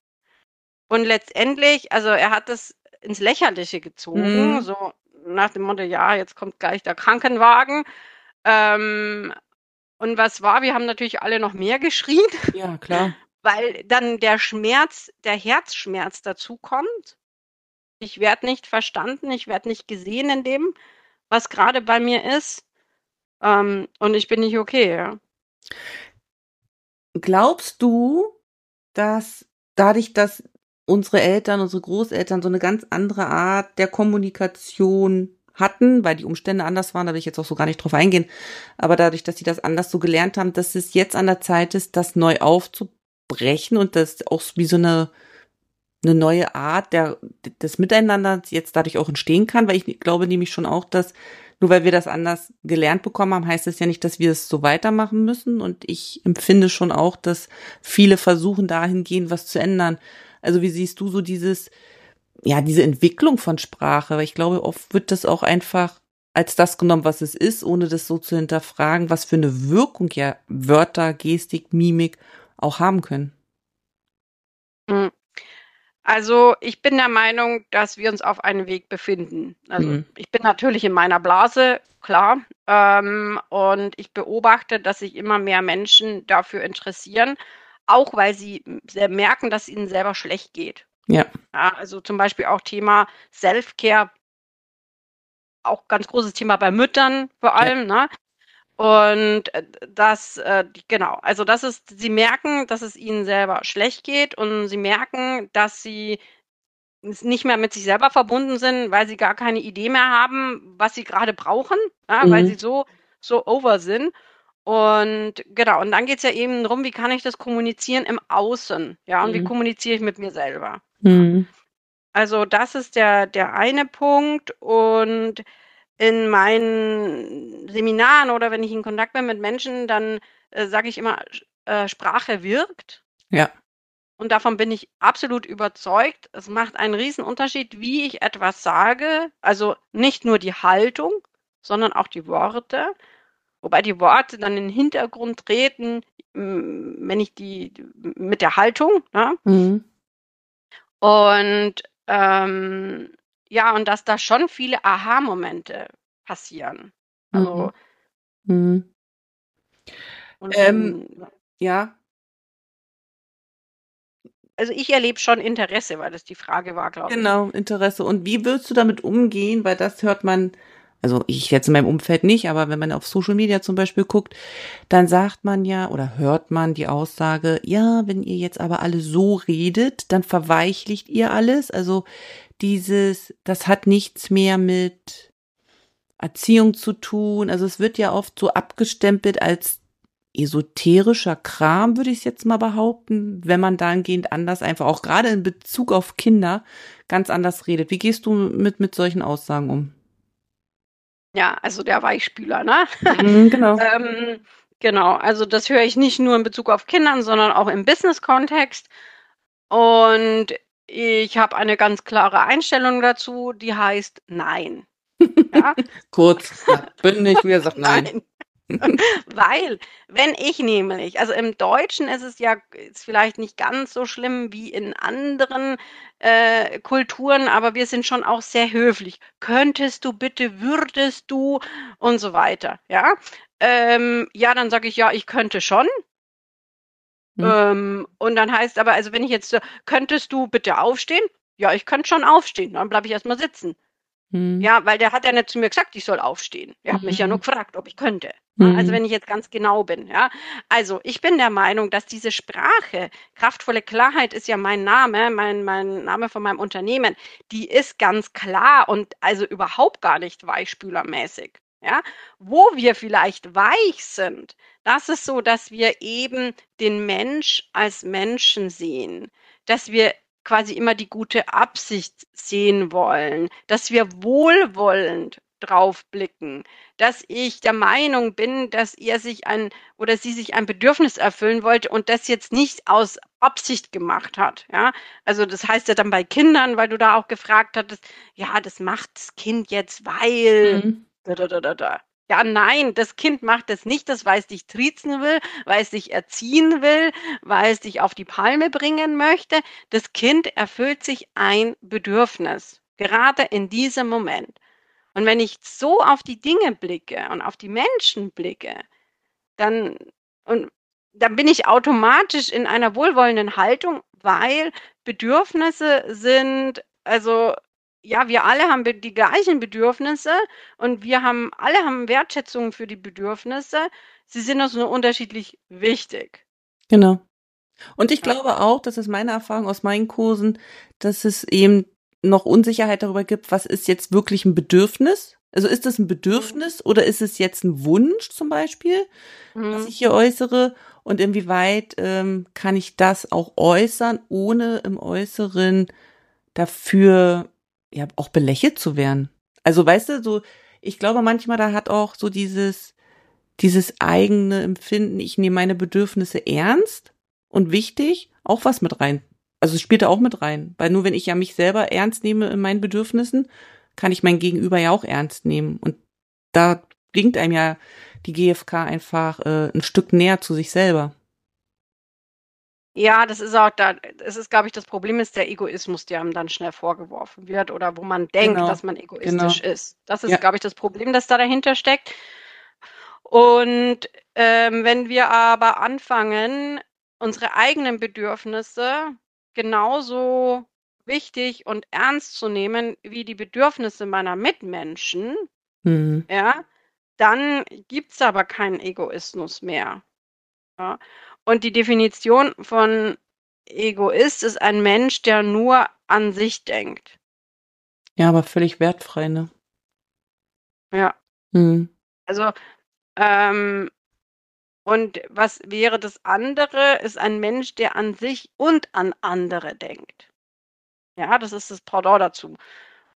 Und letztendlich also, er hat das ins Lächerliche gezogen, Mhm. so nach dem Motto: „Ja, jetzt kommt gleich der Krankenwagen.“ Ähm, und was war? Wir haben natürlich alle noch mehr geschrien, Ja, klar. weil dann der Schmerz der Herzschmerz dazukommt. Ich werde nicht verstanden, ich werde nicht gesehen in dem, was grade bei mir ist, ähm, und ich bin nicht okay, ja. Glaubst du, dass dadurch, dass unsere Eltern, unsere Großeltern so eine ganz andere Art der Kommunikation hatten, weil die Umstände anders waren, da will ich jetzt auch so gar nicht drauf eingehen, aber dadurch, dass sie das anders so gelernt haben, dass es jetzt an der Zeit ist, das neu aufzubrechen und das auch wie so eine eine neue Art der des Miteinanders jetzt dadurch auch entstehen kann, weil ich glaube nämlich schon auch, dass nur weil wir das anders gelernt bekommen haben, heißt es ja nicht, dass wir es so weitermachen müssen. Und ich empfinde schon auch, dass viele versuchen, dahingehend was zu ändern. Also wie siehst du so dieses, ja, diese Entwicklung von Sprache? Weil ich glaube, oft wird das auch einfach als das genommen, was es ist, ohne das so zu hinterfragen, was für eine Wirkung ja Wörter, Gestik, Mimik auch haben können. Hm. Also, ich bin der Meinung, dass wir uns auf einem Weg befinden. Also, Mhm. ich bin natürlich in meiner Blase, klar, ähm, und ich beobachte, dass sich immer mehr Menschen dafür interessieren, auch weil sie merken, dass es ihnen selber schlecht geht. Ja. Ja, also, zum Beispiel auch Thema Self-Care. Auch ganz großes Thema bei Müttern vor Ja. allem, ne? Und, äh, das, äh genau, also, das ist sie merken, dass es ihnen selber schlecht geht und sie merken, dass sie nicht mehr mit sich selber verbunden sind, weil sie gar keine Idee mehr haben, was sie grade brauchen, ja, weil Mhm. sie so so over sind. Und genau, und dann geht's ja eben drum, wie kann ich das kommunizieren im Außen, ja, und wie Mhm. kommuniziere ich mit mir selber? Mhm. Also, das ist der der eine Punkt und in meinen Seminaren oder wenn ich in Kontakt bin mit Menschen, dann, äh, sage ich immer, äh, Sprache wirkt. Ja. Und davon bin ich absolut überzeugt. Es macht einen Riesenunterschied, wie ich etwas sage. Also, nicht nur die Haltung, sondern auch die Worte. Wobei die Worte dann in den Hintergrund treten, wenn ich die mit der Haltung, ne? Mhm. Und, ähm, ja, und dass da schon viele Aha-Momente passieren. Also Mhm. Mhm. und Ähm, ja. also ich erlebe schon Interesse, weil das die Frage war, glaube ich. Genau, Interesse. Und wie würdest du damit umgehen? Weil das hört man, also ich jetzt in meinem Umfeld nicht, aber wenn man auf Social Media zum Beispiel guckt, dann sagt man ja oder hört man die Aussage, ja, wenn ihr jetzt aber alle so redet, dann verweichlicht ihr alles. Also dieses, das hat nichts mehr mit Erziehung zu tun. Also es wird ja oft so abgestempelt als esoterischer Kram, würde ich jetzt mal behaupten, wenn man dahingehend anders einfach auch gerade in Bezug auf Kinder ganz anders redet. Wie gehst du mit, mit solchen Aussagen um? Ja, also der Weichspüler, ne? Mhm, genau. ähm, genau, also das höre ich nicht nur in Bezug auf Kindern, sondern auch im Business-Kontext. Und ich habe eine ganz klare Einstellung dazu, die heißt Nein. Ja? Kurz, bündig, wie er sagt Nein. nein. Weil, wenn ich nämlich, also im Deutschen ist es ja ist vielleicht nicht ganz so schlimm wie in anderen äh, Kulturen, aber wir sind schon auch sehr höflich. Könntest du bitte, würdest du und so weiter. Ja, ähm, ja, dann sage ich ja, ich könnte schon. Hm. Ähm, und dann heißt aber, also wenn ich jetzt, könntest du bitte aufstehen? Ja, ich könnte schon aufstehen. Dann bleibe ich erstmal sitzen. Mhm. Ja, weil der hat ja nicht zu mir gesagt, ich soll aufstehen. Er hat mhm. mich ja nur mhm. gefragt, ob ich könnte. Mhm. Also wenn ich jetzt ganz genau bin, ja. Also ich bin der Meinung, dass diese Sprache, kraftvolle Klarheit ist ja mein Name, mein, mein Name von meinem Unternehmen, die ist ganz klar und also überhaupt gar nicht weichspülermäßig. Ja, wo wir vielleicht weich sind, das ist so, dass wir eben den Mensch als Menschen sehen, dass wir quasi immer die gute Absicht sehen wollen, dass wir wohlwollend drauf blicken, dass ich der Meinung bin, dass er sich ein oder sie sich ein Bedürfnis erfüllen wollte und das jetzt nicht aus Absicht gemacht hat. Ja, also das heißt ja dann bei Kindern, weil du da auch gefragt hattest, ja, das macht das Kind jetzt, weil. Mhm. Da, da, da, da. Ja, nein, das Kind macht es nicht, das weil es dich triezen will, weil es dich erziehen will, weil es dich auf die Palme bringen möchte. Das Kind erfüllt sich ein Bedürfnis, gerade in diesem Moment. Und wenn ich so auf die Dinge blicke und auf die Menschen blicke, dann, und, dann bin ich automatisch in einer wohlwollenden Haltung, weil Bedürfnisse sind, also ja, wir alle haben die gleichen Bedürfnisse und wir haben alle haben Wertschätzung für die Bedürfnisse. Sie sind uns nur unterschiedlich wichtig. Genau. Und ich glaube auch, das ist meine Erfahrung aus meinen Kursen, dass es eben noch Unsicherheit darüber gibt, was ist jetzt wirklich ein Bedürfnis? Also ist das ein Bedürfnis oder ist es jetzt ein Wunsch zum Beispiel, mhm. was ich hier äußere? Und inwieweit ähm, kann ich das auch äußern, ohne im Äußeren dafür ja auch belächelt zu werden. Also weißt du, so ich glaube manchmal da hat auch so dieses dieses eigene Empfinden, ich nehme meine Bedürfnisse ernst und wichtig, auch was mit rein. Also es spielt da auch mit rein, weil nur wenn ich ja mich selber ernst nehme in meinen Bedürfnissen, kann ich mein Gegenüber ja auch ernst nehmen und da bringt einem ja die GfK einfach äh, ein Stück näher zu sich selber. Ja, das ist auch da es ist, glaube ich, das Problem ist der Egoismus, der einem dann schnell vorgeworfen wird oder wo man denkt, Genau, dass man genau. egoistisch ist. Das ist, Ja. glaube ich, das Problem, das da dahinter steckt. Und, ähm, wenn wir aber anfangen, unsere eigenen Bedürfnisse genauso wichtig und ernst zu nehmen wie die Bedürfnisse meiner Mitmenschen Mhm. ja, dann gibt's aber keinen Egoismus mehr. Ja. Und die Definition von Egoist ist ein Mensch, der nur an sich denkt. Ja, aber völlig wertfrei, ne? Ja. Mhm. Also, ähm, und was wäre das andere? Ist ein Mensch, der an sich und an andere denkt. Ja, das ist das Pendant dazu.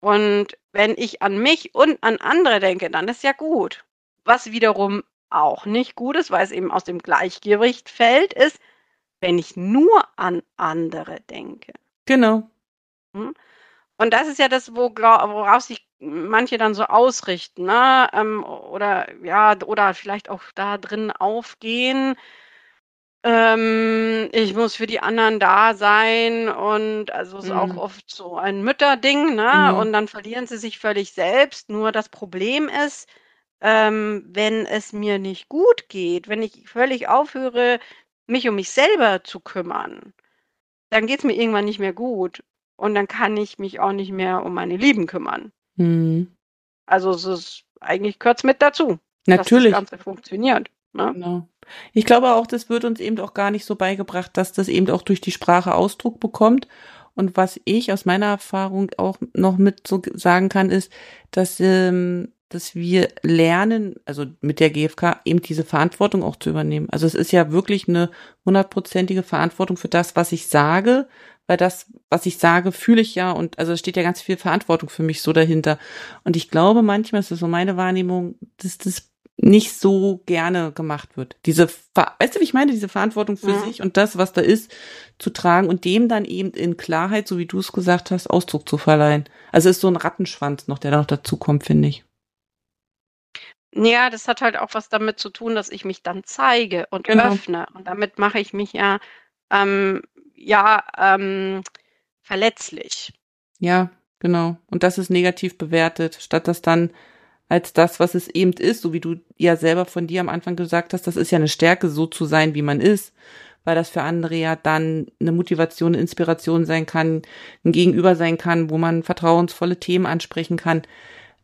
Und wenn ich an mich und an andere denke, dann ist ja gut. Was wiederum auch nicht gut ist, weil es eben aus dem Gleichgewicht fällt, ist, wenn ich nur an andere denke. Genau. Hm? Und das ist ja das, wo, worauf sich manche dann so ausrichten, ne? Ähm, oder ja, oder vielleicht auch da drin aufgehen. Ähm, ich muss für die anderen da sein und also ist mhm. auch oft so ein Mütterding, ne? Mhm. Und dann verlieren sie sich völlig selbst. Nur das Problem ist, ähm, wenn es mir nicht gut geht, wenn ich völlig aufhöre, mich um mich selber zu kümmern, dann geht es mir irgendwann nicht mehr gut. Und dann kann ich mich auch nicht mehr um meine Lieben kümmern. Mhm. Also es ist, eigentlich gehört es mit dazu, Natürlich. dass das Ganze funktioniert. Ne? Genau. Ich glaube auch, das wird uns eben auch gar nicht so beigebracht, dass das eben auch durch die Sprache Ausdruck bekommt. Und was ich aus meiner Erfahrung auch noch mit so sagen kann, ist, dass, ähm, dass wir lernen, also mit der GfK eben diese Verantwortung auch zu übernehmen. Also es ist ja wirklich eine hundertprozentige Verantwortung für das, was ich sage, weil das, was ich sage, fühle ich ja und also es steht ja ganz viel Verantwortung für mich so dahinter. Und ich glaube manchmal, ist das so meine Wahrnehmung, dass das nicht so gerne gemacht wird. Diese, weißt du, wie ich meine, diese Verantwortung für Mhm. sich und das, was da ist, zu tragen und dem dann eben in Klarheit, so wie du es gesagt hast, Ausdruck zu verleihen. Also es ist so ein Rattenschwanz noch, der da noch dazu kommt, finde ich. Ja, das hat halt auch was damit zu tun, dass ich mich dann zeige und Genau. öffne. Und damit mache ich mich ja, ähm, ja, ähm, verletzlich. Ja, genau. Und das ist negativ bewertet, statt das dann als das, was es eben ist, so wie du ja selber von dir am Anfang gesagt hast, das ist ja eine Stärke, so zu sein, wie man ist, weil das für andere ja dann eine Motivation, eine Inspiration sein kann, ein Gegenüber sein kann, wo man vertrauensvolle Themen ansprechen kann.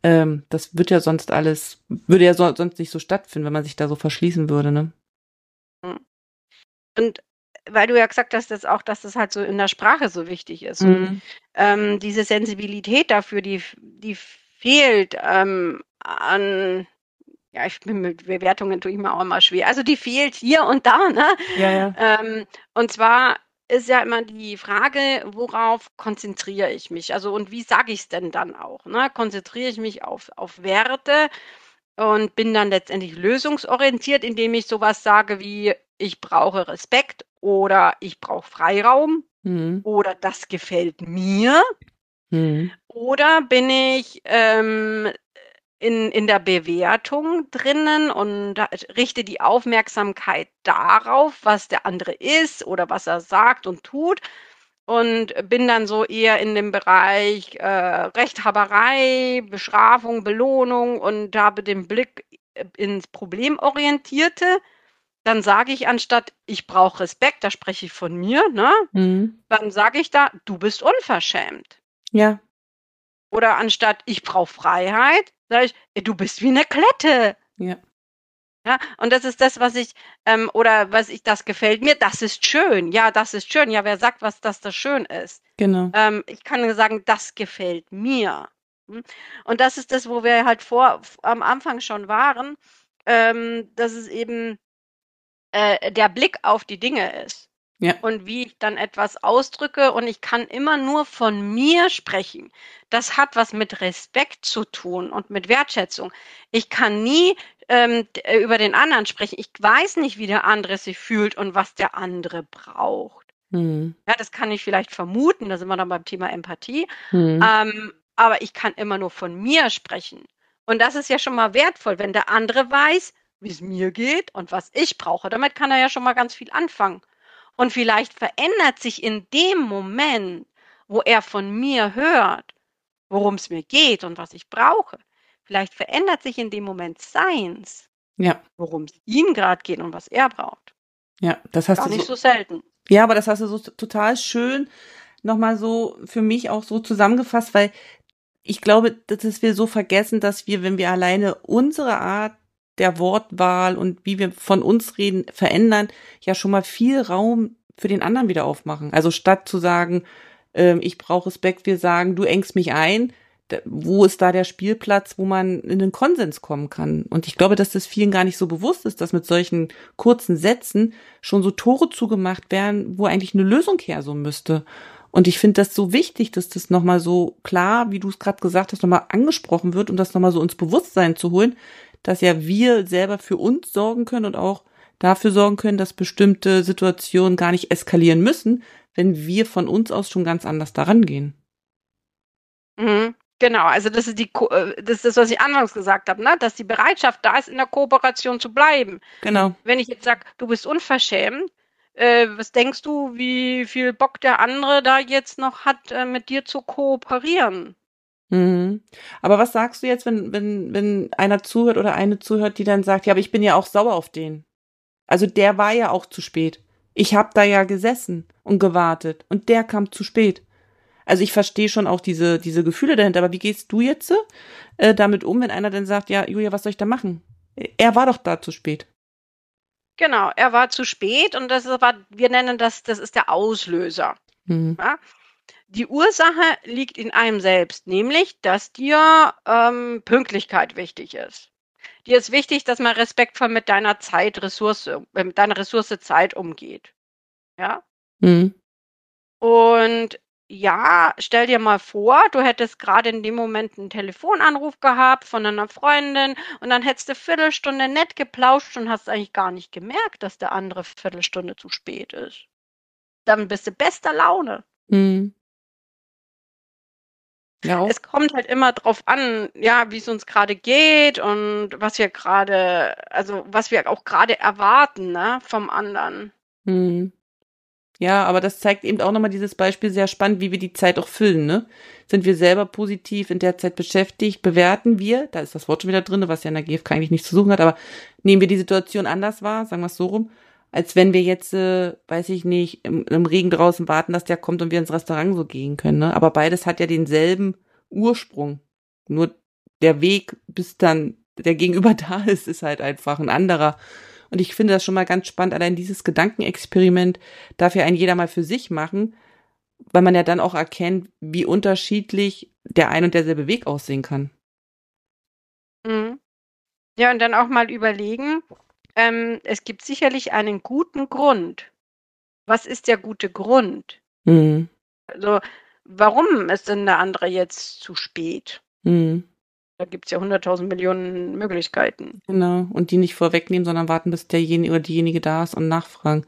Ähm, das wird ja sonst alles, würde ja so, sonst nicht so stattfinden, wenn man sich da so verschließen würde, ne? Und weil du ja gesagt hast, dass auch, dass das halt so in der Sprache so wichtig ist. Und Mhm. ähm, diese Sensibilität dafür, die, die fehlt ähm, an, ja, ich bin mit Bewertungen tue ich mir auch immer schwer. Also die fehlt hier und da, ne? Ja, ja. Ähm, und zwar ist ja immer die Frage, worauf konzentriere ich mich? Also und wie sage ich es denn dann auch? Ne? Konzentriere ich mich auf, auf Werte und bin dann letztendlich lösungsorientiert, indem ich sowas sage wie, ich brauche Respekt oder ich brauche Freiraum Mhm. oder das gefällt mir. Mhm. Oder bin ich ähm, in, in der Bewertung drinnen und richte die Aufmerksamkeit darauf, was der andere ist oder was er sagt und tut und bin dann so eher in dem Bereich äh, Rechthaberei, Bestrafung, Belohnung und habe den Blick äh, ins Problemorientierte. Dann sage ich anstatt, ich brauche Respekt, da spreche ich von mir, ne? Mhm. Dann sage ich da, du bist unverschämt. Ja, Oder anstatt ich brauche Freiheit, sage ich, "Ey, du bist wie eine Klette. ja. Ja, und das ist das, was ich, ähm, oder was ich, das gefällt mir, das ist schön. Ja, das ist schön. Ja, wer sagt, was das da schön ist? Genau. Ähm, ich kann sagen, das gefällt mir. Hm? Und das ist das, wo wir halt vor, am Anfang schon waren, ähm, dass es eben äh, der Blick auf die Dinge ist. Ja. Und wie ich dann etwas ausdrücke und ich kann immer nur von mir sprechen. Das hat was mit Respekt zu tun und mit Wertschätzung. Ich kann nie ähm, äh, über den anderen sprechen. Ich weiß nicht, wie der andere sich fühlt und was der andere braucht. Mhm. Ja, das kann ich vielleicht vermuten, da sind wir dann beim Thema Empathie. Mhm. Ähm, aber ich kann immer nur von mir sprechen. Und das ist ja schon mal wertvoll, wenn der andere weiß, wie es mir geht und was ich brauche. Damit kann er ja schon mal ganz viel anfangen. Und vielleicht verändert sich in dem Moment, wo er von mir hört, worum es mir geht und was ich brauche, vielleicht verändert sich in dem Moment seins, Ja, worum es ihm gerade geht und was er braucht. ja, das hast Gar du nicht so, so selten. Ja, aber das hast du so total schön nochmal so für mich auch so zusammengefasst, weil ich glaube, dass wir so vergessen, dass wir, wenn wir alleine unsere Art der Wortwahl und wie wir von uns reden verändern, ja schon mal viel Raum für den anderen wieder aufmachen. Also statt zu sagen, ähm, ich brauche Respekt, wir sagen, du engst mich ein, wo ist da der Spielplatz, wo man in den Konsens kommen kann? Und ich glaube, dass das vielen gar nicht so bewusst ist, dass mit solchen kurzen Sätzen schon so Tore zugemacht werden, wo eigentlich eine Lösung her so müsste. Und ich finde das so wichtig, dass das nochmal so klar, wie du es gerade gesagt hast, nochmal angesprochen wird, um das nochmal so ins Bewusstsein zu holen, dass ja wir selber für uns sorgen können und auch dafür sorgen können, dass bestimmte Situationen gar nicht eskalieren müssen, wenn wir von uns aus schon ganz anders daran gehen. Mhm. Genau, also das ist die, äh, das ist das, was ich anfangs gesagt habe, ne? dass die Bereitschaft da ist, in der Kooperation zu bleiben. Genau. Wenn ich jetzt sage, du bist unverschämt, äh, was denkst du, wie viel Bock der andere da jetzt noch hat, äh, mit dir zu kooperieren? Mhm. Aber was sagst du jetzt, wenn, wenn, wenn einer zuhört oder eine zuhört, die dann sagt, ja, aber ich bin ja auch sauer auf den. Also der war ja auch zu spät. Ich habe da ja gesessen und gewartet und der kam zu spät. Also ich verstehe schon auch diese, diese Gefühle dahinter, aber wie gehst du jetzt äh, damit um, wenn einer dann sagt, ja, Julia, was soll ich da machen? Er war doch da zu spät. Genau, er war zu spät und das war, wir nennen das, das ist der Auslöser. Mhm. Ja? Die Ursache liegt in einem selbst, nämlich, dass dir ähm, Pünktlichkeit wichtig ist. Dir ist wichtig, dass man respektvoll mit deiner Zeit, Ressource, äh, mit deiner Ressource Zeit umgeht. Ja? Mhm. Und ja, stell dir mal vor, du hättest gerade in dem Moment einen Telefonanruf gehabt von einer Freundin und dann hättest du Viertelstunde nett geplauscht und hast eigentlich gar nicht gemerkt, dass der andere Viertelstunde zu spät ist. Dann bist du bester Laune. Mhm. Ja. Es kommt halt immer drauf an, ja, wie es uns gerade geht und was wir gerade, also was wir auch gerade erwarten, ne, vom anderen. Mhm. Ja, aber das zeigt eben auch nochmal dieses Beispiel sehr spannend, wie wir die Zeit auch füllen, ne? Sind wir selber positiv in der Zeit beschäftigt, bewerten wir, da ist das Wort schon wieder drin, was ja in der GfK eigentlich nichts zu suchen hat, aber nehmen wir die Situation anders wahr, sagen wir es so rum, als wenn wir jetzt, äh, weiß ich nicht, im, im Regen draußen warten, dass der kommt und wir ins Restaurant so gehen können, ne? Aber beides hat ja denselben Ursprung. Nur der Weg, bis dann der Gegenüber da ist, ist halt einfach ein anderer. Und ich finde das schon mal ganz spannend. Allein dieses Gedankenexperiment darf ja ein jeder mal für sich machen, weil man ja dann auch erkennt, wie unterschiedlich der ein und derselbe Weg aussehen kann. Mhm. Ja, und dann auch mal überlegen, ähm, es gibt sicherlich einen guten Grund. Was ist der gute Grund? Mhm. Also, warum ist denn der andere jetzt zu spät? Mhm. Da gibt es ja 100.000 Millionen Möglichkeiten. Genau. Und die nicht vorwegnehmen, sondern warten, bis derjenige oder diejenige da ist und nachfragen.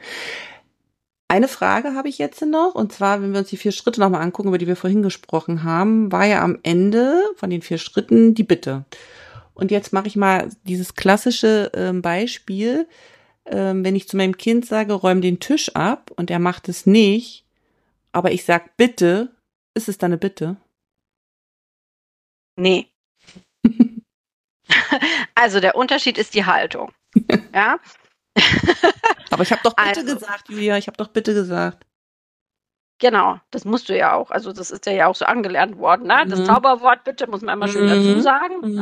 Eine Frage habe ich jetzt noch, und zwar, wenn wir uns die vier Schritte nochmal angucken, über die wir vorhin gesprochen haben, war ja am Ende von den vier Schritten die Bitte. Und jetzt mache ich mal dieses klassische äh, Beispiel, äh, wenn ich zu meinem Kind sage, räum den Tisch ab und er macht es nicht, aber ich sag bitte, ist es dann eine Bitte? Nee. also der Unterschied ist die Haltung. ja. Aber ich habe doch bitte also, gesagt, Julia, ich habe doch bitte gesagt. Genau, das musst du ja auch. Also das ist ja auch so angelernt worden. Ne? Das mhm. Zauberwort bitte muss man immer schön mhm. dazu sagen. Mhm.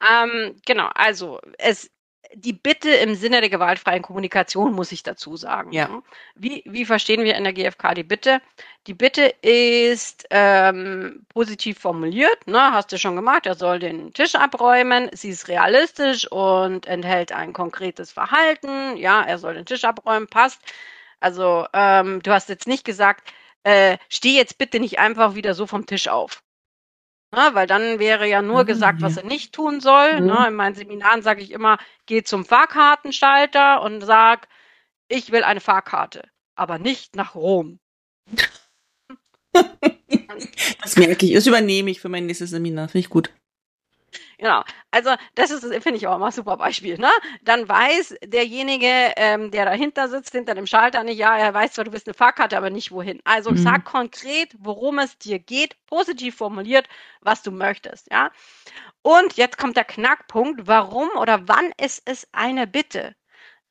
Ja? Ähm, genau, also es die Bitte im Sinne der gewaltfreien Kommunikation muss ich dazu sagen. Ja. Ne? Wie, wie verstehen wir in der GfK die Bitte? Die Bitte ist ähm, positiv formuliert, ne? hast du schon gemacht, er soll den Tisch abräumen. Sie ist realistisch und enthält ein konkretes Verhalten. Ja, er soll den Tisch abräumen, passt. Also ähm, du hast jetzt nicht gesagt, äh, steh jetzt bitte nicht einfach wieder so vom Tisch auf. Ne, weil dann wäre ja nur ah, gesagt, was er nicht tun soll. Mhm. Ne? In meinen Seminaren sage ich immer, geh zum Fahrkartenschalter und sag, ich will eine Fahrkarte, aber nicht nach Rom. das merke ich, das übernehme ich für mein nächstes Seminar, finde ich gut. Genau. Also das ist, finde ich auch mal ein super Beispiel. Ne? Dann weiß derjenige, ähm, der dahinter sitzt, hinter dem Schalter nicht, ja, er weiß zwar, du bist eine Fahrkarte, aber nicht wohin. Also mhm. sag konkret, worum es dir geht, positiv formuliert, was du möchtest. Ja. Und jetzt kommt der Knackpunkt, warum oder wann ist es eine Bitte?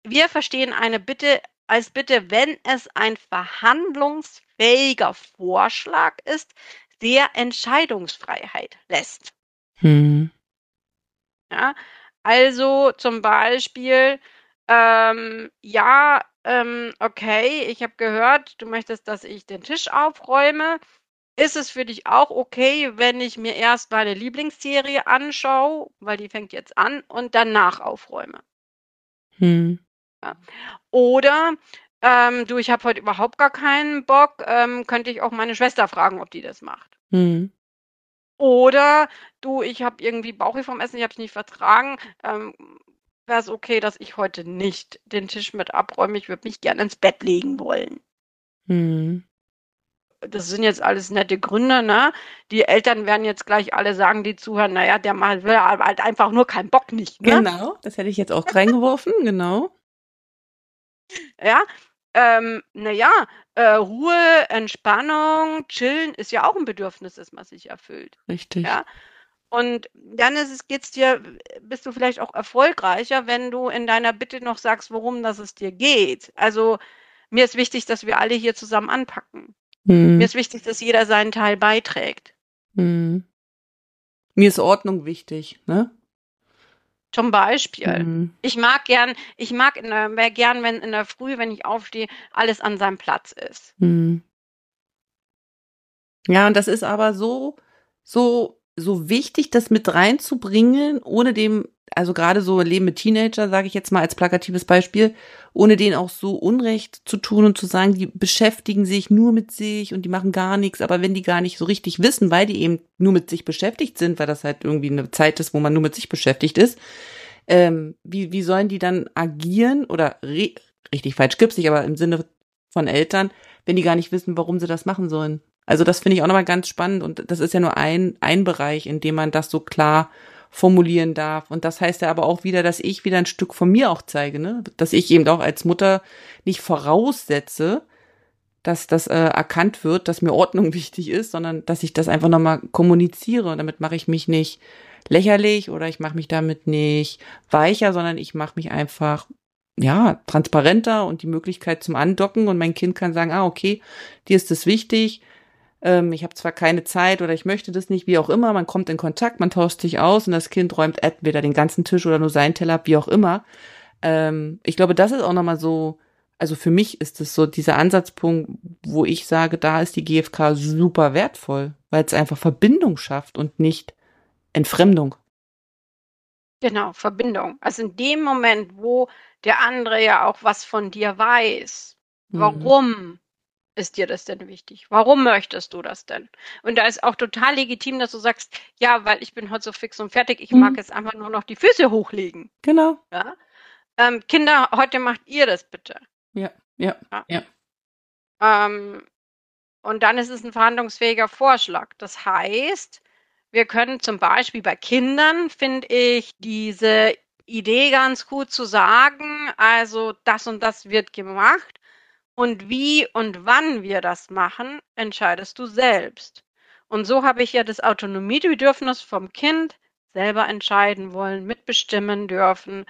Wir verstehen eine Bitte als Bitte, wenn es ein verhandlungsfähiger Vorschlag ist, der Entscheidungsfreiheit lässt. Hm. Ja, also zum Beispiel, ähm, ja, ähm, okay, ich habe gehört, du möchtest, dass ich den Tisch aufräume. Ist es für dich auch okay, wenn ich mir erst meine Lieblingsserie anschaue, weil die fängt jetzt an, und danach aufräume? Hm. Ja. Oder ähm, du, ich habe heute überhaupt gar keinen Bock, ähm, könnte ich auch meine Schwester fragen, ob die das macht. Hm. Oder du, ich habe irgendwie Bauchweh vom Essen, ich habe es nicht vertragen. Ähm, Wäre es okay, dass ich heute nicht den Tisch mit abräume? Ich würde mich gerne ins Bett legen wollen. Hm. Das sind jetzt alles nette Gründe, ne? Die Eltern werden jetzt gleich alle sagen, die zuhören, naja, der mal will halt einfach nur keinen Bock nicht. Ne? Genau, das hätte ich jetzt auch reingeworfen, genau. Ja, ähm, naja, äh, Ruhe, Entspannung, Chillen ist ja auch ein Bedürfnis, das man sich erfüllt. Richtig. Ja. Und dann ist es, geht's dir, bist du vielleicht auch erfolgreicher, wenn du in deiner Bitte noch sagst, worum das es dir geht. Also mir ist wichtig, dass wir alle hier zusammen anpacken. Mhm. Mir ist wichtig, dass jeder seinen Teil beiträgt. Mhm. Mir ist Ordnung wichtig, ne? Zum Beispiel. Mhm. Ich mag gern, ich mag in der, gern, wenn in der Früh, wenn ich aufstehe, alles an seinem Platz ist. Mhm. Ja, und das ist aber so, so, so wichtig, das mit reinzubringen, ohne dem also gerade so Leben mit Teenager, sage ich jetzt mal als plakatives Beispiel, ohne denen auch so Unrecht zu tun und zu sagen, die beschäftigen sich nur mit sich und die machen gar nichts, aber wenn die gar nicht so richtig wissen, weil die eben nur mit sich beschäftigt sind, weil das halt irgendwie eine Zeit ist, wo man nur mit sich beschäftigt ist, ähm, wie, wie sollen die dann agieren oder richtig falsch gibt's nicht, aber im Sinne von Eltern, wenn die gar nicht wissen, warum sie das machen sollen. Also das finde ich auch nochmal ganz spannend und das ist ja nur ein, ein Bereich, in dem man das so klar formulieren darf. Und das heißt ja aber auch wieder, dass ich wieder ein Stück von mir auch zeige, ne? Dass ich eben auch als Mutter nicht voraussetze, dass das äh, erkannt wird, dass mir Ordnung wichtig ist, sondern dass ich das einfach nochmal kommuniziere. Und damit mache ich mich nicht lächerlich oder ich mache mich damit nicht weicher, sondern ich mache mich einfach ja transparenter und die Möglichkeit zum Andocken und mein Kind kann sagen, ah okay, dir ist das wichtig, ähm, ich habe zwar keine Zeit oder ich möchte das nicht, wie auch immer, man kommt in Kontakt, man tauscht sich aus und das Kind räumt entweder den ganzen Tisch oder nur seinen Teller, wie auch immer. Ähm, ich glaube, das ist auch nochmal so, also für mich ist es so dieser Ansatzpunkt, wo ich sage, da ist die GfK super wertvoll, weil es einfach Verbindung schafft und nicht Entfremdung. Genau, Verbindung. Also in dem Moment, wo der andere ja auch was von dir weiß, mhm. Ist dir das denn wichtig? Warum möchtest du das denn? Und da ist auch total legitim, dass du sagst, ja, weil ich bin heute so fix und fertig, ich mhm. mag jetzt einfach nur noch die Füße hochlegen. Genau. Ja? Ähm, Kinder, heute macht ihr das bitte. Ja, ja, ja. ja. Ähm, und dann ist es ein verhandlungsfähiger Vorschlag. Das heißt, wir können zum Beispiel bei Kindern, finde ich, diese Idee ganz gut zu sagen, also das und das wird gemacht und wie und wann wir das machen, entscheidest du selbst. Und so habe ich ja das Autonomiebedürfnis vom Kind selber entscheiden wollen, mitbestimmen dürfen,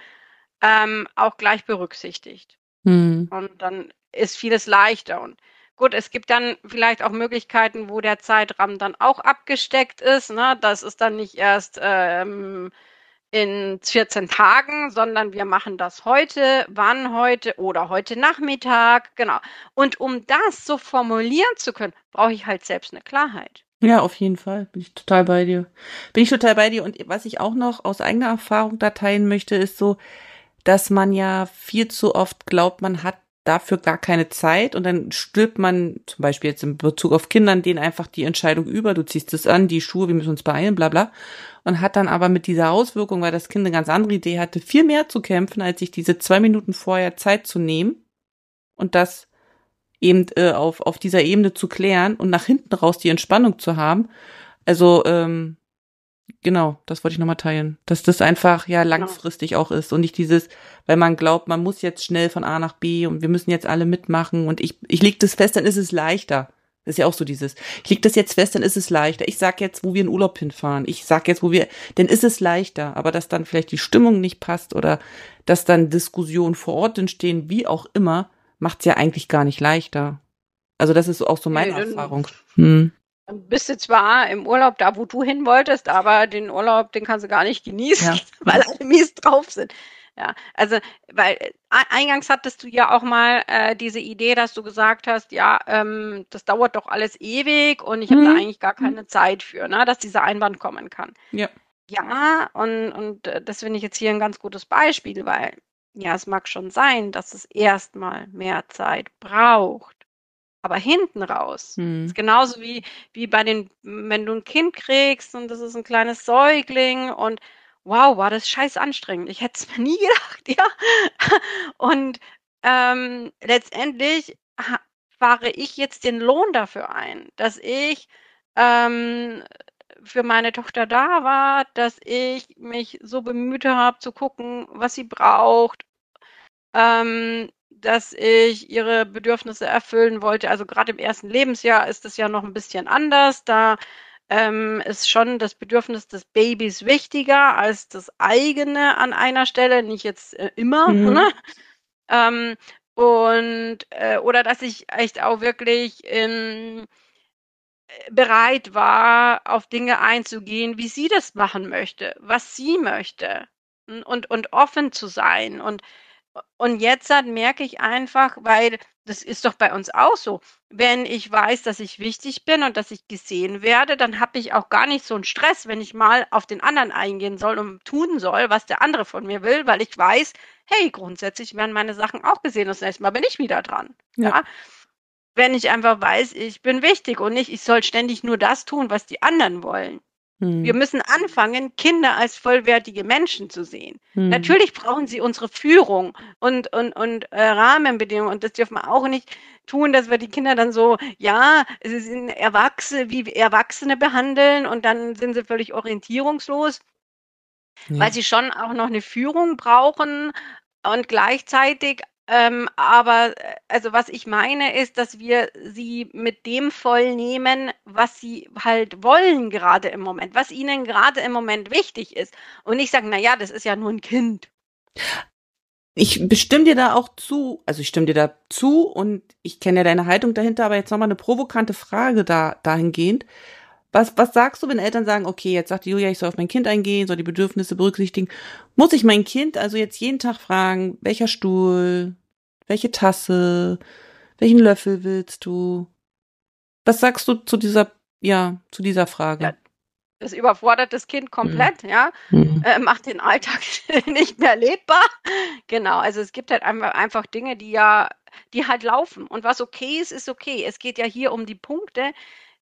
ähm, auch gleich berücksichtigt. Mhm. Und dann ist vieles leichter. Und gut, es gibt dann vielleicht auch Möglichkeiten, wo der Zeitrahmen dann auch abgesteckt ist. Ne? Das ist dann nicht erst ähm, in 14 Tagen, sondern wir machen das heute, wann heute oder heute Nachmittag, genau. Und um das so formulieren zu können, brauche ich halt selbst eine Klarheit. Ja, auf jeden Fall. Bin ich total bei dir. Bin ich total bei dir. Und was ich auch noch aus eigener Erfahrung da teilen möchte, ist so, dass man ja viel zu oft glaubt, man hat dafür gar keine Zeit und dann stülpt man zum Beispiel jetzt in Bezug auf Kindern denen einfach die Entscheidung über, du ziehst es an, die Schuhe, wir müssen uns beeilen, bla bla und hat dann aber mit dieser Auswirkung, weil das Kind eine ganz andere Idee hatte, viel mehr zu kämpfen, als sich diese zwei Minuten vorher Zeit zu nehmen und das eben äh, auf, auf dieser Ebene zu klären und nach hinten raus die Entspannung zu haben. Also ähm, Genau, das wollte ich nochmal teilen. Dass das einfach ja genau. langfristig genau. auch ist und nicht dieses, weil man glaubt, man muss jetzt schnell von A nach B und wir müssen jetzt alle mitmachen und ich, ich leg das fest, dann ist es leichter. Das ist ja auch so dieses, ich leg das jetzt fest, dann ist es leichter. Ich sag jetzt, wo wir in Urlaub hinfahren. Ich sag jetzt, wo wir, dann ist es leichter. Aber dass dann vielleicht die Stimmung nicht passt oder dass dann Diskussionen vor Ort entstehen, wie auch immer, macht's ja eigentlich gar nicht leichter. Also das ist auch so meine nee, Erfahrung. Hm bist du zwar im Urlaub da, wo du hin wolltest, aber den Urlaub, den kannst du gar nicht genießen, ja. weil alle mies drauf sind. Ja, also, weil äh, eingangs hattest du ja auch mal äh, diese Idee, dass du gesagt hast, ja, ähm, das dauert doch alles ewig und ich habe mhm. da eigentlich gar keine Zeit für, ne, dass dieser Einwand kommen kann. Ja. Ja, und, und äh, das finde ich jetzt hier ein ganz gutes Beispiel, weil ja, es mag schon sein, dass es erstmal mehr Zeit braucht aber hinten raus. Hm. ist genauso wie, wie bei den, wenn du ein Kind kriegst und das ist ein kleines Säugling und wow, war das scheiß anstrengend. Ich hätte es mir nie gedacht, ja. Und ähm, letztendlich fahre ich jetzt den Lohn dafür ein, dass ich ähm, für meine Tochter da war, dass ich mich so bemüht habe zu gucken, was sie braucht, ähm, dass ich ihre Bedürfnisse erfüllen wollte. Also gerade im ersten Lebensjahr ist es ja noch ein bisschen anders. Da ähm, ist schon das Bedürfnis des Babys wichtiger als das eigene an einer Stelle, nicht jetzt äh, immer. Mhm. Ne? Ähm, Und äh, oder dass ich echt auch wirklich in bereit war, auf Dinge einzugehen, wie sie das machen möchte, was sie möchte und, und offen zu sein. Und, und jetzt merke ich einfach, weil das ist doch bei uns auch so, wenn ich weiß, dass ich wichtig bin und dass ich gesehen werde, dann habe ich auch gar nicht so einen Stress, wenn ich mal auf den anderen eingehen soll und tun soll, was der andere von mir will, weil ich weiß, hey, grundsätzlich werden meine Sachen auch gesehen. Das nächste Mal bin ich wieder dran. ja? ja? wenn ich einfach weiß, ich bin wichtig und nicht, ich soll ständig nur das tun, was die anderen wollen. Hm. Wir müssen anfangen, Kinder als vollwertige Menschen zu sehen. Hm. Natürlich brauchen sie unsere Führung und, und, und äh, Rahmenbedingungen. Und das dürfen wir auch nicht tun, dass wir die Kinder dann so, ja, sie sind Erwachsene, wie Erwachsene behandeln und dann sind sie völlig orientierungslos, ja. weil sie schon auch noch eine Führung brauchen und gleichzeitig ähm, aber äh, also was ich meine ist, dass wir sie mit dem voll nehmen, was sie halt wollen gerade im Moment, was ihnen gerade im Moment wichtig ist. Und nicht sagen, na ja, das ist ja nur ein Kind. Ich bestimme dir da auch zu, also ich stimme dir da zu und ich kenne ja deine Haltung dahinter, aber jetzt nochmal eine provokante Frage da, dahingehend. Was, was sagst du, wenn Eltern sagen, okay, jetzt sagt Julia, ich soll auf mein Kind eingehen, soll die Bedürfnisse berücksichtigen? Muss ich mein Kind also jetzt jeden Tag fragen, welcher Stuhl, welche Tasse, welchen Löffel willst du? Was sagst du zu dieser, ja, zu dieser Frage? Ja, das überfordert das Kind komplett, mhm. ja, mhm. Äh, macht den Alltag nicht mehr lebbar. Genau, also es gibt halt einfach, einfach Dinge, die ja, die halt laufen. Und was okay ist, ist okay. Es geht ja hier um die Punkte,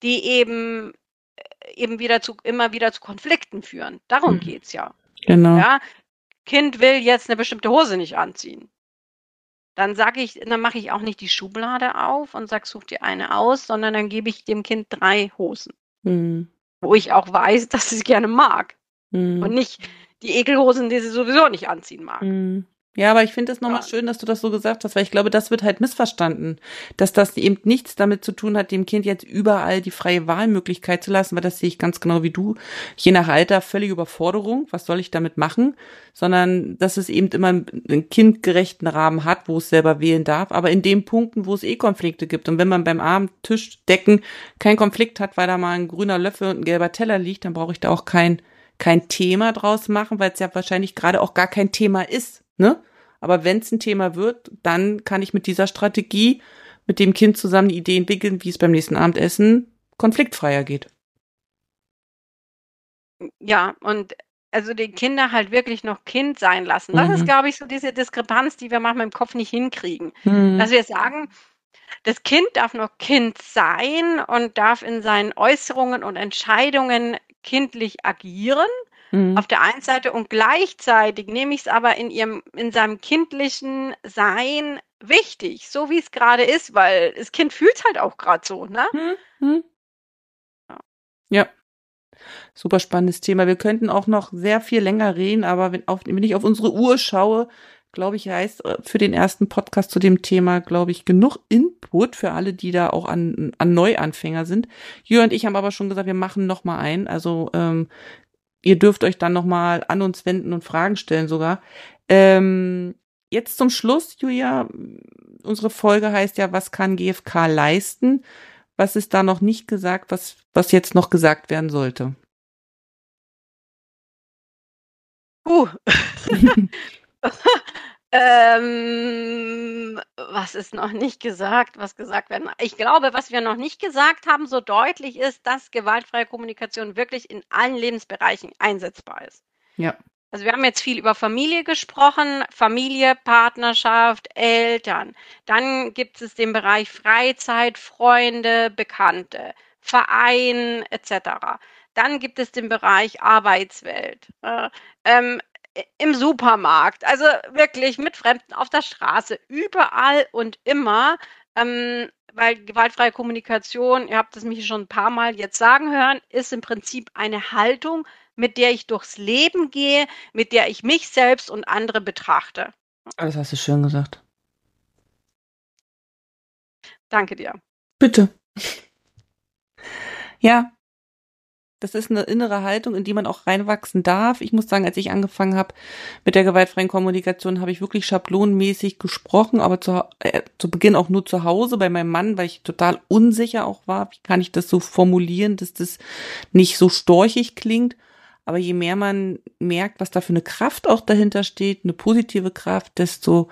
die eben eben wieder zu, immer wieder zu Konflikten führen. Darum mhm. es ja. Genau. Ja, Kind will jetzt eine bestimmte Hose nicht anziehen. Dann sage ich, dann mache ich auch nicht die Schublade auf und sage, such dir eine aus, sondern dann gebe ich dem Kind drei Hosen. Mhm. Wo ich auch weiß, dass sie es gerne mag. Mhm. Und nicht die Ekelhosen, die sie sowieso nicht anziehen mag. Mhm. Ja, aber ich finde es nochmal ja. schön, dass du das so gesagt hast, weil ich glaube, das wird halt missverstanden, dass das eben nichts damit zu tun hat, dem Kind jetzt überall die freie Wahlmöglichkeit zu lassen, weil das sehe ich ganz genau wie du, je nach Alter völlig Überforderung, was soll ich damit machen, sondern dass es eben immer einen kindgerechten Rahmen hat, wo es selber wählen darf, aber in den Punkten, wo es eh Konflikte gibt. Und wenn man beim Abendtischdecken keinen Konflikt hat, weil da mal ein grüner Löffel und ein gelber Teller liegt, dann brauche ich da auch kein kein Thema draus machen, weil es ja wahrscheinlich gerade auch gar kein Thema ist. Ne? Aber wenn es ein Thema wird, dann kann ich mit dieser Strategie mit dem Kind zusammen die Idee entwickeln, wie es beim nächsten Abendessen konfliktfreier geht. Ja, und also die Kinder halt wirklich noch Kind sein lassen. Das mhm. ist, glaube ich, so diese Diskrepanz, die wir manchmal im Kopf nicht hinkriegen. Mhm. Dass wir sagen, das Kind darf noch Kind sein und darf in seinen Äußerungen und Entscheidungen kindlich agieren. Mhm. Auf der einen Seite und gleichzeitig nehme ich es aber in ihrem, in seinem kindlichen Sein wichtig, so wie es gerade ist, weil das Kind fühlt es halt auch gerade so, ne? Mhm. mhm. Ja. ja. Super spannendes Thema. Wir könnten auch noch sehr viel länger reden, aber wenn, auf, wenn ich auf unsere Uhr schaue, glaube ich, heißt äh, für den ersten Podcast zu dem Thema, glaube ich, genug Input für alle, die da auch an, an Neuanfänger sind. Jürgen und ich haben aber schon gesagt, wir machen noch mal ein. Also ähm, ihr dürft euch dann nochmal an uns wenden und Fragen stellen sogar. Ähm, jetzt zum Schluss, Julia, unsere Folge heißt ja, was kann GFK leisten? Was ist da noch nicht gesagt, was, was jetzt noch gesagt werden sollte? Uh. Ähm, was ist noch nicht gesagt, was gesagt werden? Ich glaube, was wir noch nicht gesagt haben, so deutlich ist, dass gewaltfreie Kommunikation wirklich in allen Lebensbereichen einsetzbar ist. Ja. Also wir haben jetzt viel über Familie gesprochen, Familie, Partnerschaft, Eltern. Dann gibt es den Bereich Freizeit, Freunde, Bekannte, Verein etc. Dann gibt es den Bereich Arbeitswelt. Äh, ähm, im Supermarkt, also wirklich mit Fremden auf der Straße, überall und immer, ähm, weil gewaltfreie Kommunikation, ihr habt es mich schon ein paar Mal jetzt sagen hören, ist im Prinzip eine Haltung, mit der ich durchs Leben gehe, mit der ich mich selbst und andere betrachte. Das hast du schön gesagt. Danke dir. Bitte. Ja, Das ist eine innere Haltung, in die man auch reinwachsen darf. Ich muss sagen, als ich angefangen habe mit der gewaltfreien Kommunikation, habe ich wirklich schablonenmäßig gesprochen, aber zu, äh, zu Beginn auch nur zu Hause bei meinem Mann, weil ich total unsicher auch war. Wie kann ich das so formulieren, dass das nicht so storchig klingt? Aber je mehr man merkt, was da für eine Kraft auch dahinter steht, eine positive Kraft, desto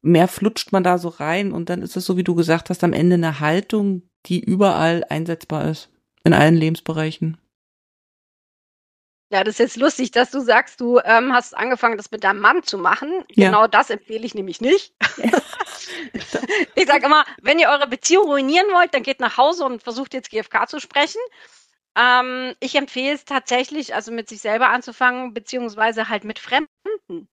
mehr flutscht man da so rein und dann ist es so, wie du gesagt hast, am Ende eine Haltung, die überall einsetzbar ist. In allen Lebensbereichen. Ja, das ist jetzt lustig, dass du sagst, du ähm, hast angefangen, das mit deinem Mann zu machen. Ja. Genau das empfehle ich nämlich nicht. ich sage immer, wenn ihr eure Beziehung ruinieren wollt, dann geht nach Hause und versucht jetzt GFK zu sprechen. Ähm, ich empfehle es tatsächlich, also mit sich selber anzufangen, beziehungsweise halt mit Fremden.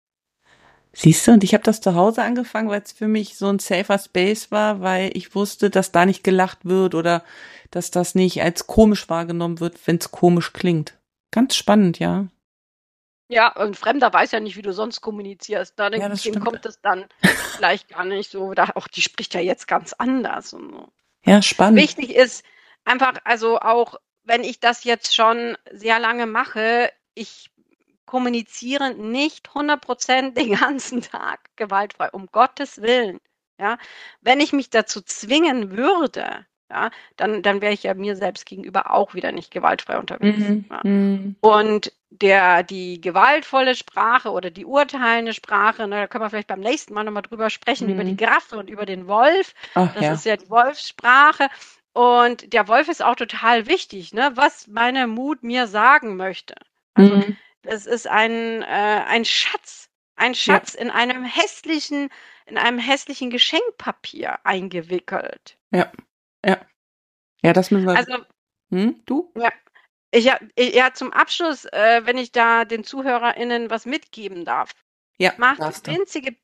Siehst du, und ich habe das zu Hause angefangen, weil es für mich so ein safer Space war, weil ich wusste, dass da nicht gelacht wird oder dass das nicht als komisch wahrgenommen wird, wenn es komisch klingt. Ganz spannend, ja. Ja, ein Fremder weiß ja nicht, wie du sonst kommunizierst. Da ja, dem kommt es dann vielleicht gar nicht so. Da auch die spricht ja jetzt ganz anders und so. Ja, spannend. Wichtig ist einfach, also auch wenn ich das jetzt schon sehr lange mache, ich kommuniziere nicht 100 Prozent den ganzen Tag gewaltfrei, um Gottes Willen. Ja, wenn ich mich dazu zwingen würde, ja, dann, dann wäre ich ja mir selbst gegenüber auch wieder nicht gewaltfrei unterwegs. Mhm. Ja. Mhm. Und der, die gewaltvolle Sprache oder die urteilende Sprache, ne, da können wir vielleicht beim nächsten Mal nochmal drüber sprechen, mhm. über die mhm. Graffe und über den Wolf. Ach, das ja. ist ja die Wolfssprache. Und der Wolf ist auch total wichtig, ne, was meine Mut mir sagen möchte. Also mhm. es ist ein, äh, ein Schatz, ein Schatz ja. in einem hässlichen, in einem hässlichen Geschenkpapier eingewickelt. Ja. Ja. Ja, das müssen wir. Also, hm, du? Ja. Ich, ja, zum Abschluss, äh, wenn ich da den ZuhörerInnen was mitgeben darf. Ja, macht winzige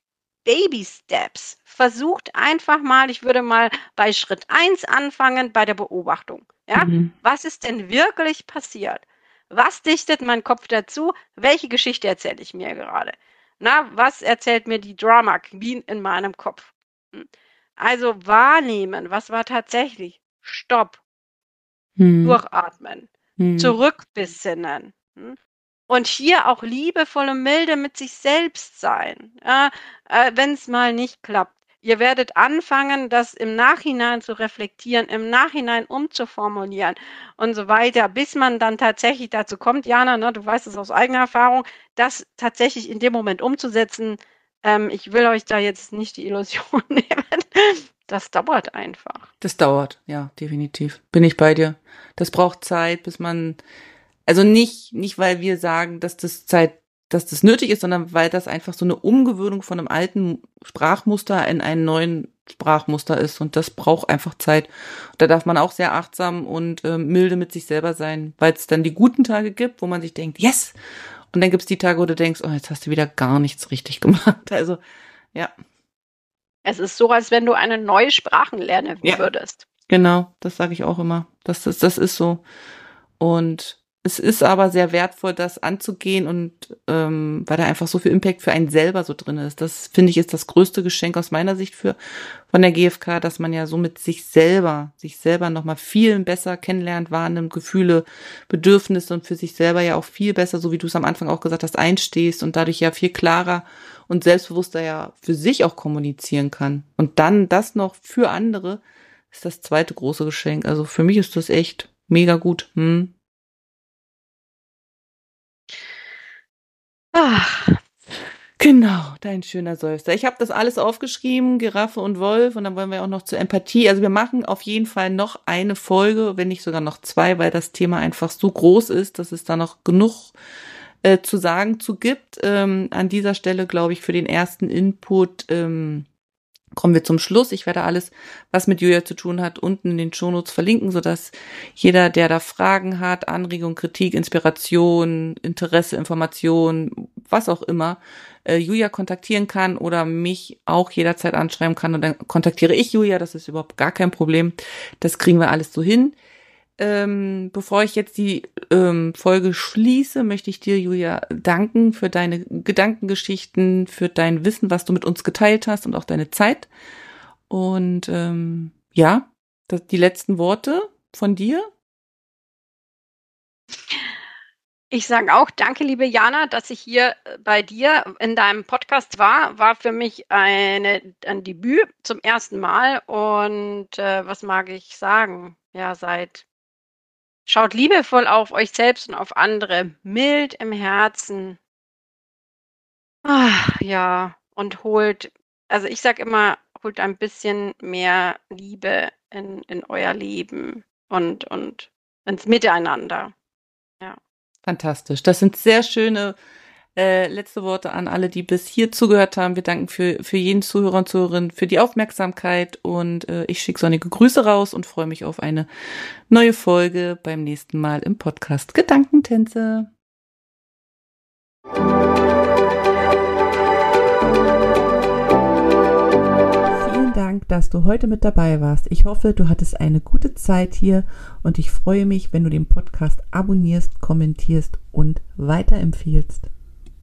Baby Steps. Versucht einfach mal, ich würde mal bei Schritt 1 anfangen, bei der Beobachtung. Ja? Mhm. Was ist denn wirklich passiert? Was dichtet mein Kopf dazu? Welche Geschichte erzähle ich mir gerade? Na, was erzählt mir die Drama Queen in meinem Kopf? Also wahrnehmen, was war tatsächlich? Stopp. Hm. Durchatmen. Hm. Zurückbesinnen. Hm? Und hier auch liebevolle milde mit sich selbst sein, äh, wenn es mal nicht klappt. Ihr werdet anfangen, das im Nachhinein zu reflektieren, im Nachhinein umzuformulieren und so weiter, bis man dann tatsächlich dazu kommt, Jana, ne, du weißt es aus eigener Erfahrung, das tatsächlich in dem Moment umzusetzen, ähm, ich will euch da jetzt nicht die Illusion nehmen. Das dauert einfach. Das dauert, ja, definitiv. Bin ich bei dir. Das braucht Zeit, bis man, also nicht, nicht weil wir sagen, dass das Zeit, dass das nötig ist, sondern weil das einfach so eine Umgewöhnung von einem alten Sprachmuster in einen neuen Sprachmuster ist und das braucht einfach Zeit. Da darf man auch sehr achtsam und äh, milde mit sich selber sein, weil es dann die guten Tage gibt, wo man sich denkt, yes, und dann gibt's die Tage, wo du denkst, oh, jetzt hast du wieder gar nichts richtig gemacht. Also, ja. Es ist so, als wenn du eine neue Sprache lernen ja. würdest. Genau, das sage ich auch immer. Das, das, das ist so. Und es ist aber sehr wertvoll, das anzugehen und ähm, weil da einfach so viel Impact für einen selber so drin ist. Das finde ich ist das größte Geschenk aus meiner Sicht für von der GfK, dass man ja somit sich selber, sich selber nochmal viel besser kennenlernt, wahrnimmt, Gefühle, Bedürfnisse und für sich selber ja auch viel besser, so wie du es am Anfang auch gesagt hast, einstehst und dadurch ja viel klarer und selbstbewusster ja für sich auch kommunizieren kann. Und dann das noch für andere ist das zweite große Geschenk. Also für mich ist das echt mega gut. Hm. Ach, genau, dein schöner Seufzer. Ich habe das alles aufgeschrieben, Giraffe und Wolf, und dann wollen wir auch noch zur Empathie. Also wir machen auf jeden Fall noch eine Folge, wenn nicht sogar noch zwei, weil das Thema einfach so groß ist, dass es da noch genug äh, zu sagen zu gibt. Ähm, an dieser Stelle, glaube ich, für den ersten Input ähm, kommen wir zum Schluss. Ich werde alles, was mit Julia zu tun hat, unten in den Shownotes verlinken, sodass jeder, der da Fragen hat, Anregung, Kritik, Inspiration, Interesse, Information, was auch immer, äh, Julia kontaktieren kann oder mich auch jederzeit anschreiben kann und dann kontaktiere ich Julia. Das ist überhaupt gar kein Problem. Das kriegen wir alles so hin. Ähm, bevor ich jetzt die ähm, Folge schließe, möchte ich dir, Julia, danken für deine Gedankengeschichten, für dein Wissen, was du mit uns geteilt hast und auch deine Zeit. Und ähm, ja, das, die letzten Worte von dir. Ich sage auch danke, liebe Jana, dass ich hier äh, bei dir in deinem Podcast war. War für mich eine, ein Debüt zum ersten Mal. Und äh, was mag ich sagen? Ja, seid. Schaut liebevoll auf euch selbst und auf andere, mild im Herzen. Ah, ja, und holt, also ich sage immer, holt ein bisschen mehr Liebe in, in euer Leben und, und ins Miteinander. Fantastisch. Das sind sehr schöne äh, letzte Worte an alle, die bis hier zugehört haben. Wir danken für, für jeden Zuhörer und Zuhörerin für die Aufmerksamkeit und äh, ich schicke sonnige Grüße raus und freue mich auf eine neue Folge beim nächsten Mal im Podcast Gedankentänze. Dank, dass du heute mit dabei warst. Ich hoffe, du hattest eine gute Zeit hier und ich freue mich, wenn du den Podcast abonnierst, kommentierst und weiterempfiehlst.